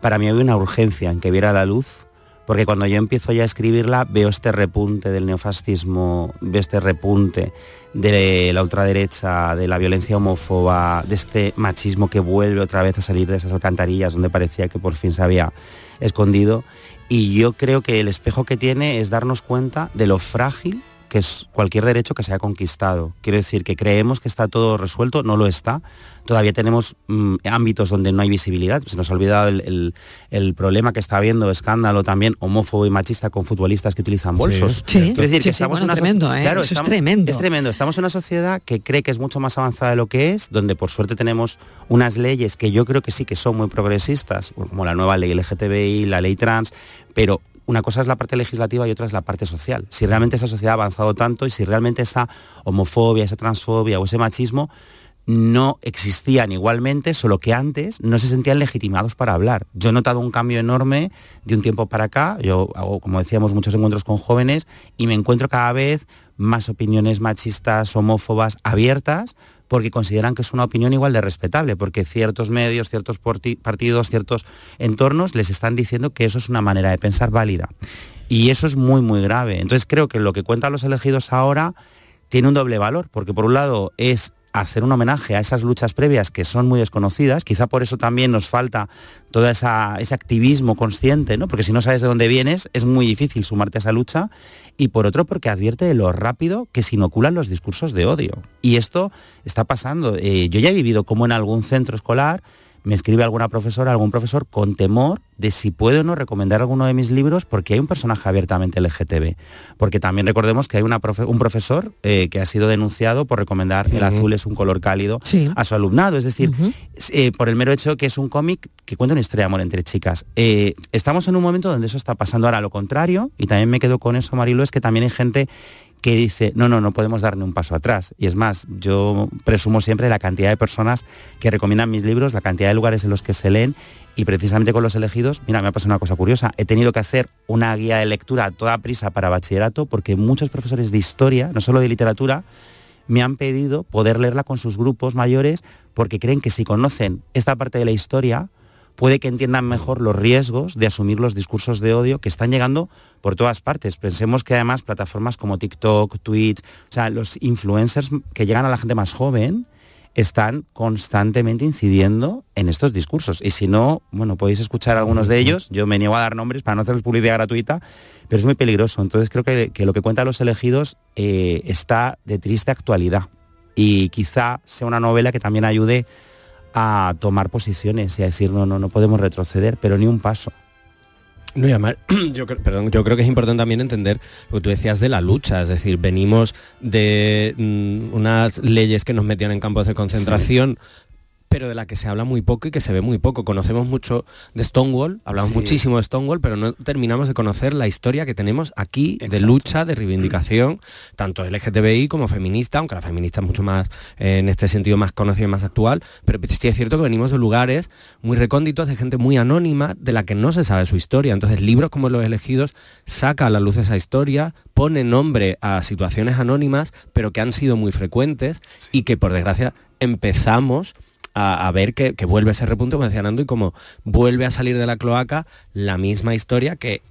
para mí había una urgencia en que viera la luz, porque cuando yo empiezo ya a escribirla veo este repunte del neofascismo, veo este repunte de la ultraderecha, de la violencia homófoba, de este machismo que vuelve otra vez a salir de esas alcantarillas donde parecía que por fin se había escondido. Y yo creo que el espejo que tiene es darnos cuenta de lo frágil que es cualquier derecho que se ha conquistado. Quiero decir que creemos que está todo resuelto, no lo está. Todavía tenemos mm, ámbitos donde no hay visibilidad. Se nos ha olvidado el, el- el problema que está habiendo, escándalo también homófobo y machista con futbolistas que utilizan bolsos. Sí, Quiero decir sí, que sí, estamos bueno, en una tremendo, socie- ¿eh? Claro, Eso es tremendo. Es tremendo. Estamos en una sociedad que cree que es mucho más avanzada de lo que es, donde por suerte tenemos unas leyes que yo creo que sí que son muy progresistas, como la nueva ley LGTBI, la ley trans, pero una cosa es la parte legislativa y otra es la parte social. Si realmente esa sociedad ha avanzado tanto y si realmente esa homofobia, esa transfobia o ese machismo no existían igualmente, solo que antes no se sentían legitimados para hablar. Yo he notado un cambio enorme de un tiempo para acá, yo hago, como decíamos, muchos encuentros con jóvenes y me encuentro cada vez más opiniones machistas, homófobas, abiertas, porque consideran que es una opinión igual de respetable, porque ciertos medios, ciertos partidos, ciertos entornos les están diciendo que eso es una manera de pensar válida. Y eso es muy, muy grave. Entonces creo que lo que cuentan los elegidos ahora tiene un doble valor, porque por un lado es hacer un homenaje a esas luchas previas que son muy desconocidas, quizá por eso también nos falta todo esa, ese activismo consciente, ¿no? porque si no sabes de dónde vienes es muy difícil sumarte a esa lucha, y por otro porque advierte de lo rápido que se inoculan los discursos de odio. Y esto está pasando. Eh, yo ya he vivido como en algún centro escolar me escribe alguna profesora, algún profesor con temor de si puede o no recomendar alguno de mis libros porque hay un personaje abiertamente LGTB. Porque también recordemos que hay una profe- un profesor eh, que ha sido denunciado por recomendar el Ujú. azul es un color cálido Sí. a su alumnado. Es decir, eh, por el mero hecho que es un cómic que cuenta una historia de amor entre chicas. Eh, estamos en un momento donde eso está pasando ahora lo contrario, y también me quedo con eso, Marilo, es que también hay gente que dice, no, no, no podemos dar ni un paso atrás. Y es más, yo presumo siempre la cantidad de personas que recomiendan mis libros, la cantidad de lugares en los que se leen, y precisamente con los elegidos, mira, me ha pasado una cosa curiosa, he tenido que hacer una guía de lectura a toda prisa para bachillerato, porque muchos profesores de historia, no solo de literatura, me han pedido poder leerla con sus grupos mayores porque creen que si conocen esta parte de la historia, puede que entiendan mejor los riesgos de asumir los discursos de odio que están llegando por todas partes. Pensemos que además plataformas como TikTok, Twitch, o sea, los influencers que llegan a la gente más joven están constantemente incidiendo en estos discursos. Y si no, bueno, podéis escuchar algunos de ellos. Yo me niego a dar nombres para no hacerles publicidad gratuita, pero es muy peligroso. Entonces creo que, que lo que cuentan los elegidos eh, está de triste actualidad. Y quizá sea una novela que también ayude a tomar posiciones y a decir, no, no, no podemos retroceder, pero ni un paso. No, y además, <clears throat> yo, creo, perdón, yo creo que es importante también entender lo que tú decías de la lucha, es decir, venimos de mm, unas leyes que nos metían en campos de concentración, pero de la que se habla muy poco y que se ve muy poco. Conocemos mucho de Stonewall, hablamos Sí. muchísimo de Stonewall, pero no terminamos de conocer la historia que tenemos aquí de lucha, de reivindicación, tanto LGTBI como feminista, aunque la feminista es mucho más, eh, en este sentido, más conocida y más actual, pero sí es cierto que venimos de lugares muy recónditos, de gente muy anónima, de la que no se sabe su historia. Entonces, libros como Los elegidos saca a la luz esa historia, pone nombre a situaciones anónimas, pero que han sido muy frecuentes y que, por desgracia, empezamos a, a ver que, que vuelve ese repunte, como decía Nando, y como vuelve a salir de la cloaca la misma historia que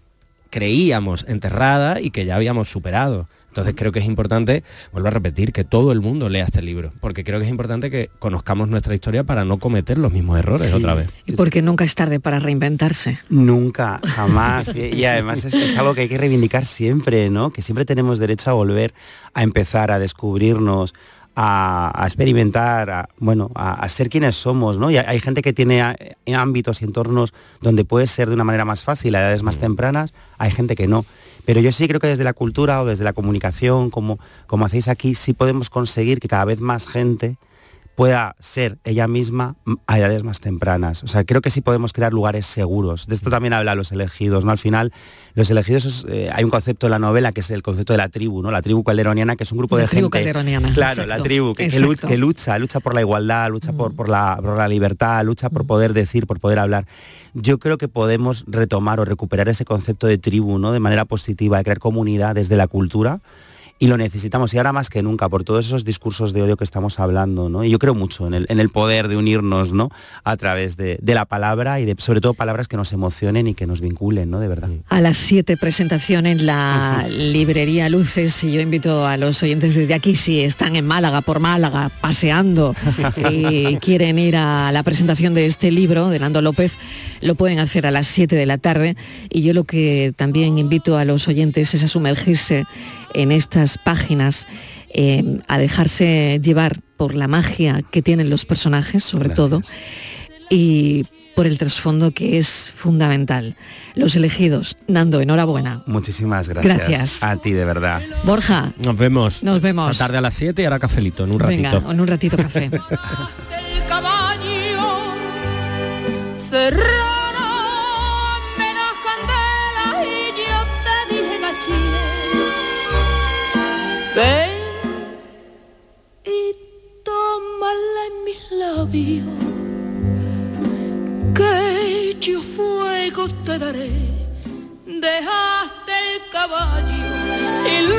creíamos enterrada y que ya habíamos superado. Entonces creo que es importante, vuelvo a repetir, que todo el mundo lea este libro, porque creo que es importante que conozcamos nuestra historia para no cometer los mismos errores Sí. otra vez. Y porque nunca es tarde para reinventarse. Nunca, jamás. y, y además es, es algo que hay que reivindicar siempre, ¿no? Que siempre tenemos derecho a volver a empezar, a descubrirnos, a, a experimentar, a, bueno, a, a ser quienes somos, ¿no? Y hay, gente que tiene a- ámbitos y entornos donde puede ser de una manera más fácil a edades más tempranas, hay gente que no. Pero yo sí creo que desde la cultura o desde la comunicación, como, como hacéis aquí, sí podemos conseguir que cada vez más gente pueda ser ella misma mm, a edades más tempranas. O sea, creo que sí podemos crear lugares seguros. De esto también habla los elegidos, ¿no? Al final, los elegidos, es, eh, hay un concepto en la novela que es el concepto de la tribu, ¿no? La tribu calderoniana, que es un grupo La de tribu gente... calderoniana, Claro, exacto, la tribu que, lucha, que lucha, lucha por la igualdad, lucha por, por, la, por la libertad, lucha por poder decir, por poder hablar. Yo creo que podemos retomar o recuperar ese concepto de tribu, ¿no? De manera positiva, de crear comunidad desde la cultura y lo necesitamos y ahora más que nunca por todos esos discursos de odio que estamos hablando ¿no? y yo creo mucho en el, en el poder de unirnos ¿no? a través de, de la palabra y de sobre todo palabras que nos emocionen y que nos vinculen ¿no? de verdad A las 7 presentación en la <laughs> librería Luces y yo invito a los oyentes desde aquí si están en Málaga, por Málaga, paseando y <laughs> quieren ir a la presentación de este libro de Nando López, lo pueden hacer a las 7 de la tarde y yo lo que también invito a los oyentes es a sumergirse en estas páginas, eh, a dejarse llevar por la magia que tienen los personajes, sobre todo, y por el trasfondo que es fundamental. Los elegidos, Nando, enhorabuena. muchísimas gracias, Gracias. a ti de verdad Borja, Nos vemos. Nos vemos. Esta tarde a las 7 y ahora cafelito, en un ratito. venga, en un ratito café. <laughs> que yo fuego te daré. Dejaste el caballo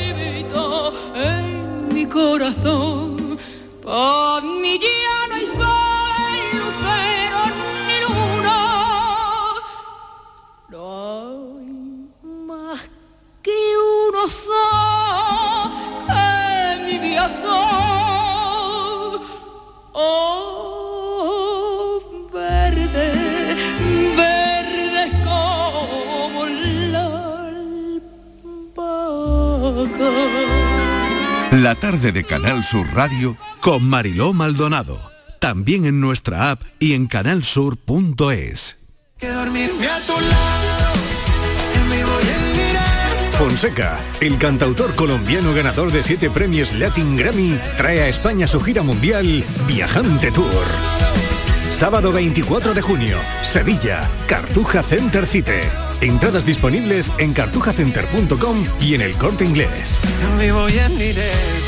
y vivito en mi corazón. Por mi La tarde de Canal Sur Radio con Mariló Maldonado. También en nuestra app y en canalsur.es. Que dormirme a tu lado, en vivo y en directo. Fonseca, el cantautor colombiano ganador de siete premios Latin Grammy, trae a España su gira mundial Viajante Tour. Sábado 24 de junio, Sevilla, Cartuja Center Cite. Entradas disponibles en cartujacenter.com y en el corte inglés. Vivo en.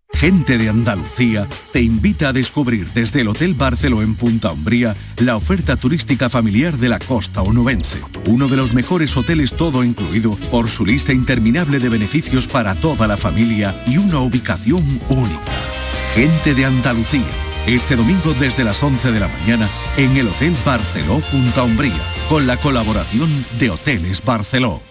Gente de Andalucía te invita a descubrir desde el Hotel Barceló en Punta Umbría la oferta turística familiar de la costa onubense. Uno de los mejores hoteles todo incluido por su lista interminable de beneficios para toda la familia y una ubicación única. Gente de Andalucía. Este domingo desde las 11 de la mañana en el Hotel Barceló Punta Umbría con la colaboración de Hoteles Barceló.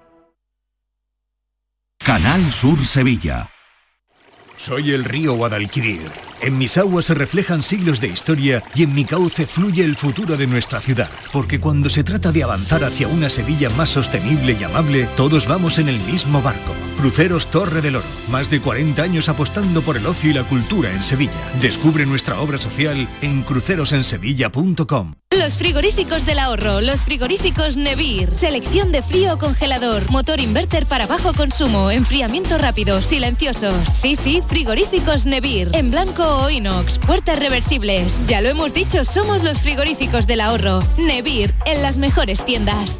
Canal Sur Sevilla. Soy el río Guadalquivir. En mis aguas se reflejan siglos de historia y en mi cauce fluye el futuro de nuestra ciudad. Porque cuando se trata de avanzar hacia una Sevilla más sostenible y amable, todos vamos en el mismo barco. Cruceros Torre del Oro. Más de 40 años apostando por el ocio y la cultura en Sevilla. Descubre nuestra obra social en crucerosensevilla.com. Los frigoríficos del ahorro, los frigoríficos Nevir, selección de frío o congelador, motor inverter para bajo consumo, enfriamiento rápido, silenciosos. Sí, sí, frigoríficos Nevir, en blanco o inox, puertas reversibles. Ya lo hemos dicho, somos los frigoríficos del ahorro. Nevir, en las mejores tiendas.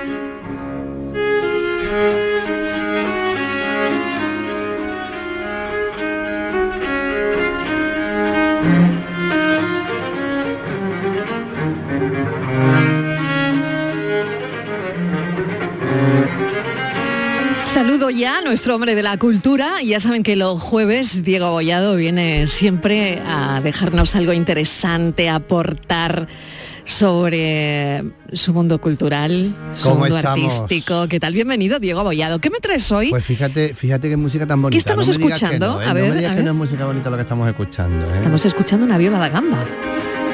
Nuestro hombre de la cultura. Ya saben que los jueves Diego Bollado viene siempre a dejarnos algo interesante, a aportar sobre su mundo cultural, su ¿Cómo mundo estamos? artístico. ¿Qué tal? Bienvenido, Diego Bollado. ¿Qué me traes hoy? Pues fíjate, fíjate qué música tan bonita. ¿Qué estamos No escuchando? no, ¿eh? A ver, no me digas a que no es música bonita lo que estamos escuchando. ¿eh? Estamos escuchando una viola da gamba.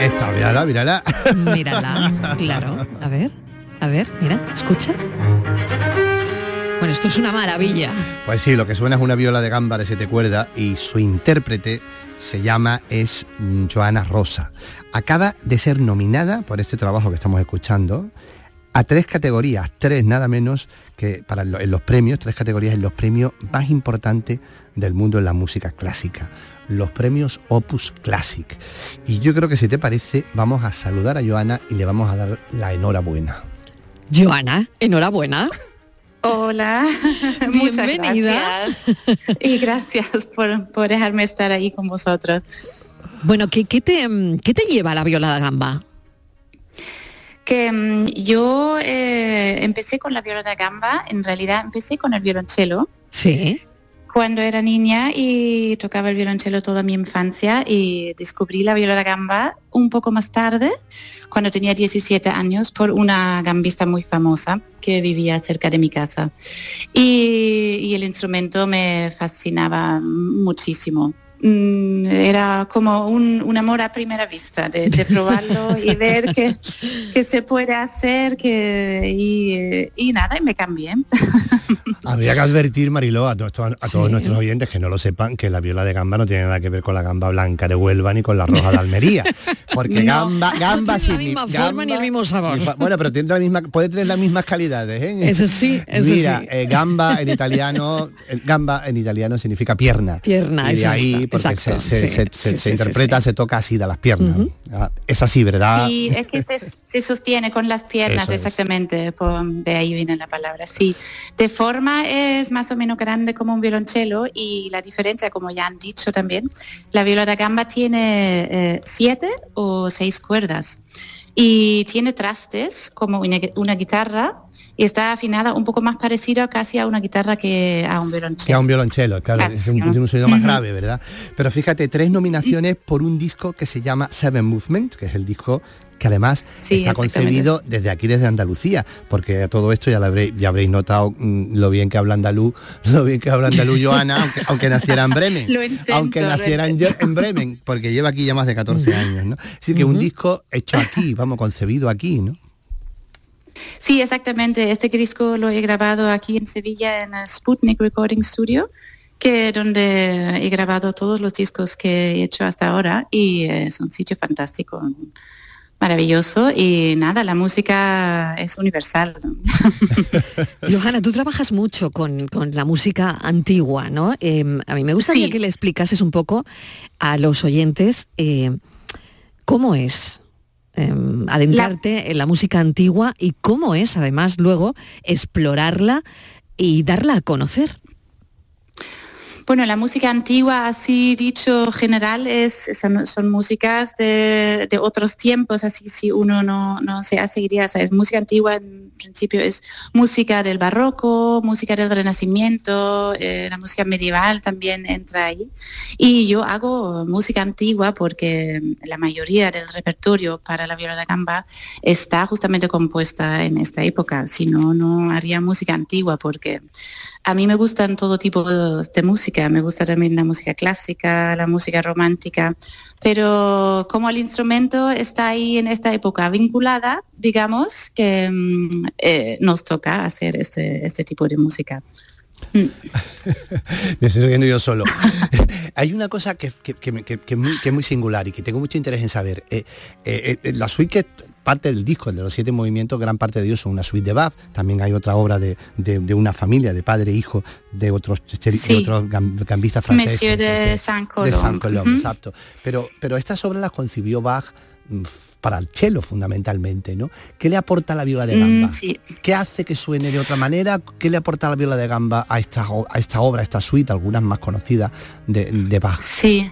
Esta, mírala, mírala. Mírala, claro. A ver, a ver, mira, escucha. Bueno, esto es una maravilla. Pues sí, lo que suena es una viola de gamba de siete cuerdas y su intérprete se llama es mm, Joana Rosa. Acaba de ser nominada por este trabajo que estamos escuchando a tres categorías, tres nada menos que para en los premios, tres categorías en los premios más importantes del mundo en la música clásica, los premios Opus Classic. Y yo creo que si te parece, vamos a saludar a Joana y le vamos a dar la enhorabuena. Joana, enhorabuena. Hola, <laughs> muchas Bienvenida. gracias. Y gracias por, por dejarme estar ahí con vosotros. Bueno, ¿qué, qué te, mm, ¿qué te lleva a la viola gamba? Que mm, yo eh, empecé con la viola da gamba, en realidad empecé con el violonchelo. Sí. Cuando era niña y tocaba el violonchelo toda mi infancia y descubrí la viola da gamba un poco más tarde, cuando tenía 17 años, por una gambista muy famosa que vivía cerca de mi casa. Y, y el instrumento me fascinaba muchísimo. Mm, Era como un, un amor a primera vista, de, de probarlo <laughs> y ver que, que se puede hacer que, y, y nada, y me cambié. <laughs> Habría que advertir, Mariló, a, todos- a todos Sí. nuestros oyentes que no lo sepan, que la viola de gamba no tiene nada que ver con la gamba blanca de Huelva ni con la roja de Almería. Porque <laughs> No, gamba, gamba no tiene la signi- misma gamba- forma ni el mismo sabor. fa- Bueno, pero tiene la misma, puede tener las mismas calidades, ¿eh? Eso sí, eso Mira, sí. eh, gamba en italiano, eh, gamba en italiano significa pierna. Pierna, y de porque exacto, se, se- sí, se- sí, se- sí, se sí, interpreta, sí. se toca así de las piernas. Ah, Es así, ¿verdad? Sí, es que se, se sostiene con las piernas, Eso exactamente, por- de ahí viene la palabra. Sí, de forma es más o menos grande como un violonchelo y la diferencia, como ya han dicho también, la viola da gamba tiene eh, siete o seis cuerdas y tiene trastes como una, una guitarra y está afinada un poco más parecida casi a una guitarra que a un violonchelo. que a un violonchelo, claro, es un, sonido más grave, ¿verdad? Pero fíjate, tres nominaciones por un disco que se llama Seven Movement, que es el disco que además Sí, está concebido desde aquí, desde Andalucía, porque a todo esto ya, lo habréis, ya habréis notado mm, lo bien que habla andaluz, <laughs> lo bien que habla andaluz Joana, aunque, aunque naciera en Bremen, <laughs> intento, aunque naciera en, en Bremen, porque lleva aquí ya más de 14 años, ¿no? Así que un disco hecho aquí, vamos, concebido aquí, ¿no? Sí, exactamente. Este disco lo he grabado aquí en Sevilla en el Sputnik Recording Studio, que donde he grabado todos los discos que he hecho hasta ahora y es un sitio fantástico, maravilloso y nada, la música es universal. <laughs> Johanna, tú trabajas mucho con, con la música antigua, ¿no? Eh, a mí me gustaría Sí. que le explicases un poco a los oyentes eh, cómo es eh, adentrarte en la música antigua y cómo es además luego explorarla y darla a conocer. Bueno, la música antigua, así dicho general, es, son, músicas de, de otros tiempos, así si uno no, no se hace idea, o sea, es música antigua en principio es música del barroco, música del renacimiento, eh, la música medieval también entra ahí. Y yo hago música antigua porque la mayoría del repertorio para la viola da gamba está justamente compuesta en esta época, si no, no haría música antigua porque a mí me gustan todo tipo de, música, me gusta también la música clásica, la música romántica, pero como el instrumento está ahí en esta época vinculada, digamos que mm, eh, nos toca hacer este, este tipo de música. <laughs> Me estoy riendo yo solo. <laughs> Hay una cosa que, que- que que- es muy, singular y que tengo mucho interés en saber. Eh, eh, eh, la suite que parte del disco, el de los siete movimientos, gran parte de ellos son una suite de Bach. También hay otra obra de, de- de una familia, de padre e hijo, de otros, de gambistas franceses. Monsieur de Saint-Colomb. Saint-Colomb, Ujú. exacto. Pero, pero estas obras las concibió Bach mm, para el cello fundamentalmente, ¿no? ¿Qué le aporta la viola de Mm, gamba? sí. ¿Qué hace que suene de otra manera? ¿Qué le aporta la viola de gamba a esta, a esta obra, a esta suite, algunas más conocidas de, de Bach? Sí.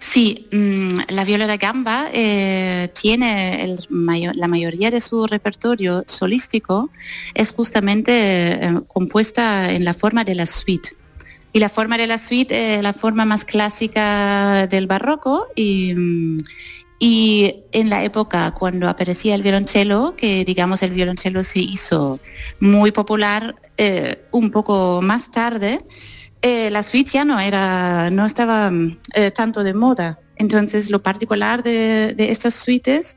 Sí, mm, la viola da gamba eh, tiene la mayoría de su repertorio solístico es justamente eh, compuesta en la forma de la suite. Y la forma de la suite es la forma más clásica del barroco y, mm, y en la época cuando aparecía el violonchelo, que digamos el violonchelo se hizo muy popular eh, un poco más tarde, eh, la suite ya no era, no estaba mm, eh, tanto de moda. Entonces lo particular de, estas suites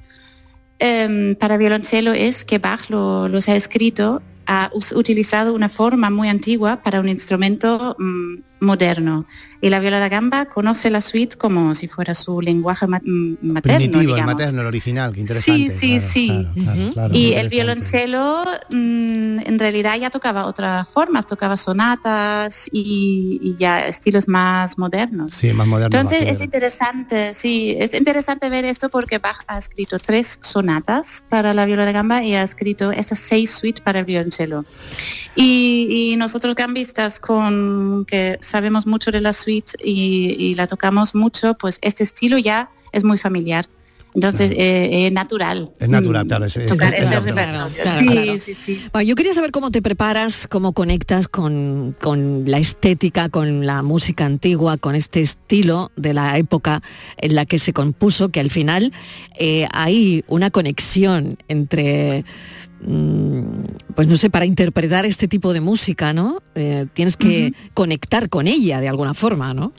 em, para violonchelo es que Bach lo- los ha escrito, ha utilizado una forma muy antigua para un instrumento mm, moderno. Y la viola da gamba conoce la suite como si fuera su lenguaje ma- materno. Primitivo, el materno, el original, qué Sí, interesante. sí, claro, sí. claro, claro, y el violonchelo mm, en realidad ya tocaba otras formas, tocaba sonatas y, y ya estilos más modernos. Sí, más moderno. Entonces más es interesante, sí, es interesante ver esto porque Bach ha escrito tres sonatas para la viola de gamba y ha escrito esas seis suites para el violonchelo. Y, y nosotros gambistas con que sabemos mucho de la suite y, y la tocamos mucho, pues este estilo ya es muy familiar. Entonces eh, es natural. Es natural, mm, claro. es- es- tocar es este natural. claro, sí, claro. sí, sí. Bueno, yo quería saber cómo te preparas, cómo conectas con, con la estética, con la música antigua, con este estilo de la época en la que se compuso, que al final eh, hay una conexión entre, pues no sé, para interpretar este tipo de música, ¿no? Eh, tienes que conectar con ella de alguna forma, ¿no?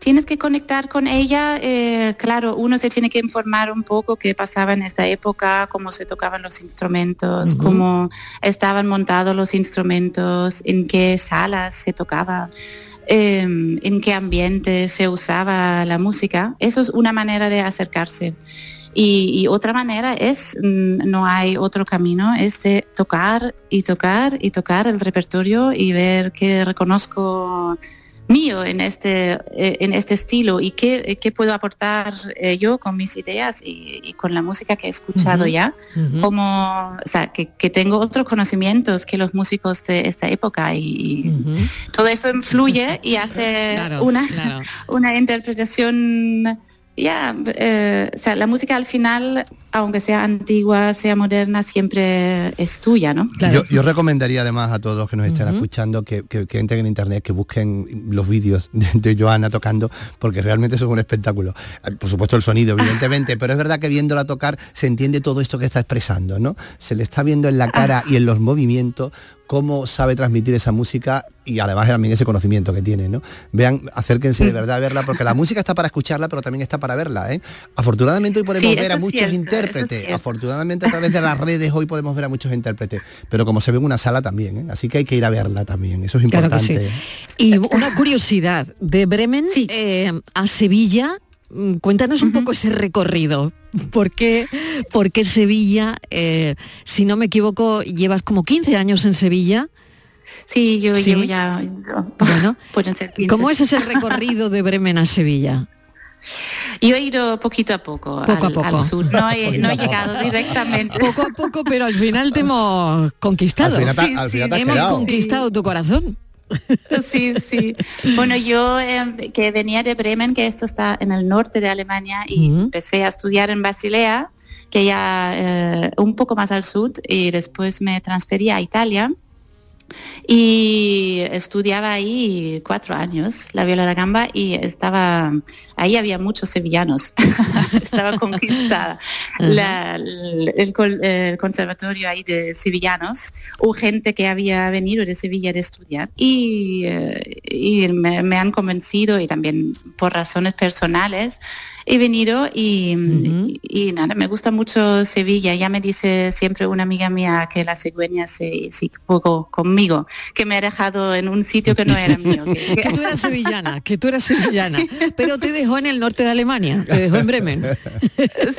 tienes que conectar con ella. eh, claro, uno se tiene que informar un poco qué pasaba en esta época, cómo se tocaban los instrumentos, cómo estaban montados los instrumentos, en qué salas se tocaba. eh, en qué ambiente se usaba la música. Eso es una manera de acercarse. Y, y otra manera es, mm, no hay otro camino, es de tocar y tocar y tocar el repertorio y ver qué reconozco mío en este, eh, en este estilo y qué, eh, qué puedo aportar eh, yo con mis ideas y, y con la música que he escuchado Ujú, ya, ujú. como, o sea, que, que tengo otros conocimientos que los músicos de esta época y, y todo eso influye y hace Claro, una, claro. <laughs> una interpretación ya, eh, o sea, la música al final, aunque sea antigua, sea moderna, siempre es tuya, ¿no? Yo, yo recomendaría además a todos que nos estén Ujú. escuchando que, que- que entren en internet, que busquen los vídeos de, de Joana tocando, porque realmente eso es un espectáculo. Eh, Por supuesto el sonido, evidentemente, <laughs> pero es verdad que viéndola tocar se entiende todo esto que está expresando, ¿no? Se le está viendo en la cara y en los movimientos cómo sabe transmitir esa música y además también ese conocimiento que tiene, ¿no? Vean, acérquense de verdad a verla, porque la música está para escucharla, pero también está para verla, ¿eh? Afortunadamente hoy podemos Sí, ver a muchos cierto, eso es intérpretes, cierto. afortunadamente a través de las redes hoy podemos ver a muchos intérpretes, pero como se ve en una sala también, ¿eh? así que hay que ir a verla también, eso es Claro que importante. sí. Y una curiosidad, de Bremen eh, a Sevilla, mm, cuéntanos un poco ese recorrido. ¿Por qué, por qué Sevilla, eh, si no me equivoco, llevas como 15 años en Sevilla? Sí, yo Sí. llevo ya, Bueno, <laughs> pueden ser 15. ¿cómo es ese recorrido de Bremen a Sevilla? Yo he ido poquito a poco, Poco a al, poco. al sur, no he, Poquito no a he poco. llegado directamente. Poco a poco, pero al final te hemos conquistado. Al final te- al final te has hemos quedado. conquistado tu corazón. Sí, sí. Bueno, yo eh, que venía de Bremen, que esto está en el norte de Alemania, y empecé a estudiar en Basilea, que ya eh, un poco más al sur, y después me transferí a Italia. Y estudiaba ahí cuatro años la viola da gamba y estaba, ahí había muchos sevillanos, <laughs> estaba conquistada. La- el, conservatorio ahí de sevillanos, hubo gente que había venido de Sevilla de estudiar y, eh, y me, me han convencido y también por razones personales he venido y, y- y nada, me gusta mucho Sevilla. Ya me dice siempre una amiga mía que la cigüeña se, se equivocó conmigo, que me ha dejado en un sitio que no era mío. que- <laughs> que tú eras sevillana, que tú eras sevillana, <laughs> pero te dejó en el norte de Alemania, te dejó en Bremen.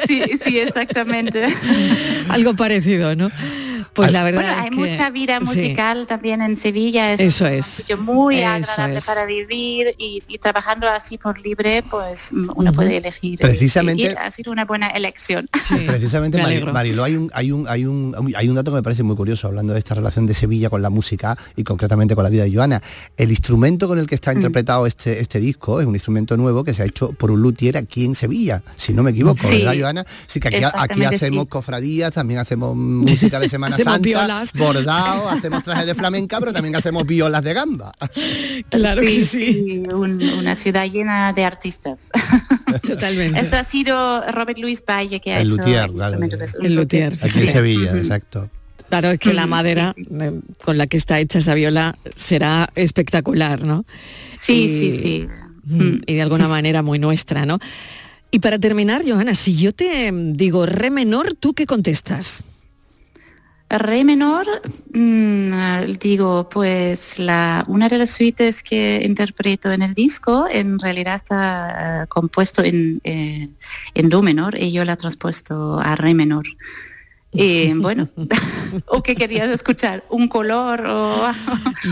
Sí, sí, exactamente. Algo parecido, ¿no? Pues la verdad Bueno, hay que- mucha vida sí. musical también en Sevilla. Es Eso un es. sitio muy Eso agradable es. para vivir y, y trabajando así por libre, pues mm, uno puede elegir. Precisamente- y ha sido una buena elección. <laughs> Precisamente, me Mari- alegro. Mariló, hay un, hay, un, hay, un, hay un dato que me parece muy curioso, hablando de esta relación de Sevilla con la música y concretamente con la vida de Joana. El instrumento con el que Mm. está interpretado este, este disco es un instrumento nuevo que se ha hecho por un luthier aquí en Sevilla, si no me equivoco, Sí, ¿verdad, Joana? Sí, que aquí, hacemos sí. cofradías, también hacemos música de Semana Hacemos Santa, violas. bordado, hacemos trajes de flamenca, pero también hacemos violas de gamba. Claro que sí. un- una ciudad llena de artistas. <laughs> Totalmente. Esto ha sido Robert Louis Valle que ha El hecho luthier, el claro, El luthier. Aquí en Sí. Sevilla, exacto. Claro, es que la madera eh, con la que está hecha esa viola será espectacular, ¿no? Sí, Y- sí, sí. Mm, Y de alguna manera muy nuestra, ¿no? Y para terminar, Johanna, si yo te mm, digo re menor, ¿tú qué contestas? Re menor, mm, digo, pues la, una de las suites que interpreto en el disco en realidad está eh, compuesto en, eh, en do menor y yo la he transpuesto a re menor. Y <laughs> bueno, <laughs> ¿o qué querías escuchar? ¿Un color o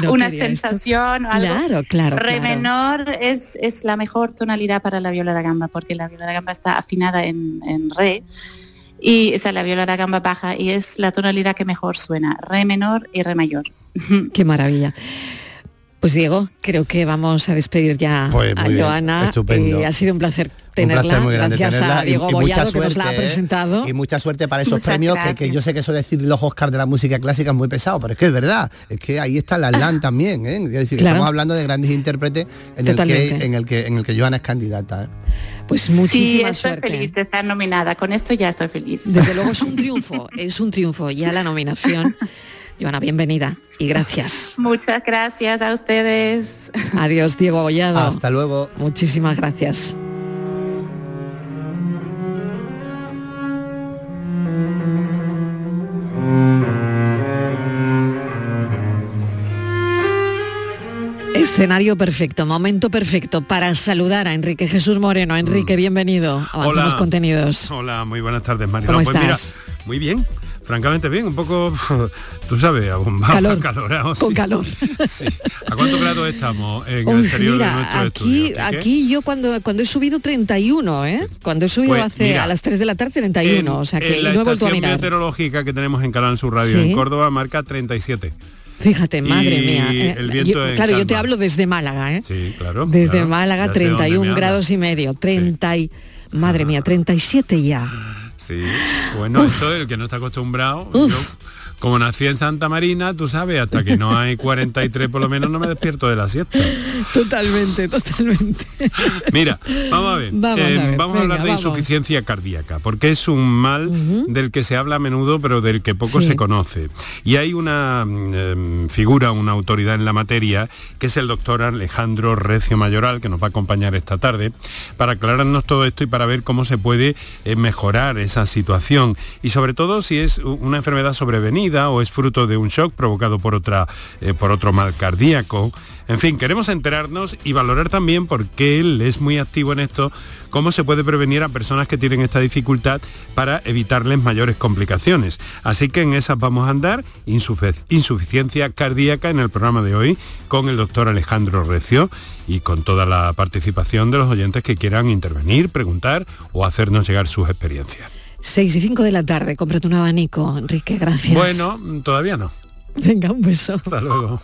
No una esto. sensación? o algo? Claro, claro, Re claro. menor es, es la mejor tonalidad para la viola da gamba porque la viola da gamba está afinada en, en re y es la viola da gamba baja y es la tonalidad que mejor suena, re menor y re mayor. Qué maravilla. Pues Diego, creo que vamos a despedir ya Pues a Joana. Y ha sido un placer Un tenerla. placer muy grande Gracias tenerla a Diego y, y mucha Bollado que nos la ha ¿eh? presentado. Y mucha suerte para esos Muchas premios que, yo sé que eso decir los Oscars de la música clásica es muy pesado, pero es que es verdad, es que ahí está la LAN también, ¿eh? Es decir, Claro. estamos hablando de grandes intérpretes en el, que, en el que en el que Joana es candidata. ¿eh? Pues Sí, muchísima estoy suerte. feliz de estar nominada, con esto ya estoy feliz. Desde luego es un triunfo, es un triunfo. Ya la nominación Joana, bienvenida y gracias. <laughs> Muchas gracias a ustedes. Adiós, Diego Abollado. Hasta luego. Muchísimas gracias. Escenario perfecto, momento perfecto para saludar a Enrique Jesús Moreno. Enrique, bienvenido a Avanzamos Contenidos. Hola, muy buenas tardes, Mario. ¿Cómo pues mira, estás? muy bien. Francamente bien, un poco, <laughs> tú sabes, abombado, Calor, acalorado, con sí. calor. <laughs> Sí. ¿A cuántos grados estamos en el exterior de nuestro aquí, estudio? Aquí yo cuando, cuando he subido 31, ¿eh? Cuando he subido Pues, hace mira, a las 3 de la tarde 31, En- o sea que en la no he vuelto a mirar. meteorológica que tenemos en Canal Sur Radio Sí. en Córdoba marca 37. Fíjate, madre Y mía. eh, el viento yo- claro, yo te hablo desde Málaga, ¿eh? Sí, claro. Desde claro. Málaga, Ya sé dónde me 31 hablas. grados y medio, 30 y... Madre mía, 37 ya. Sí, bueno, esto el que no está acostumbrado, yo, como nací en Santa Marina, tú sabes, hasta que no hay 43 por lo menos no me despierto de la siesta. Totalmente, totalmente. Mira, vamos a ver, Vamos a eh, ver, vamos a hablar de vamos. insuficiencia cardíaca, porque es un mal del que se habla a menudo, pero del que poco Sí. se conoce. Y hay una mm, em, figura, una autoridad en la materia, que es el doctor Alejandro Recio Mayoral, que nos va a acompañar esta tarde, para aclararnos todo esto y para ver cómo se puede eh, mejorar esa situación. Y sobre todo si es una enfermedad sobrevenida o es fruto de un shock provocado por, otra, eh, por otro mal cardíaco. En fin, queremos enterarnos y valorar también, porque él es muy activo en esto, cómo se puede prevenir a personas que tienen esta dificultad para evitarles mayores complicaciones. Así que en esas vamos a andar, insuficiencia cardíaca en el programa de hoy, con el doctor Alejandro Recio y con toda la participación de los oyentes que quieran intervenir, preguntar o hacernos llegar sus experiencias. 6 y 5 de la tarde, cómprate un abanico, Enrique, gracias. Bueno, todavía no. Venga, un beso. Hasta luego.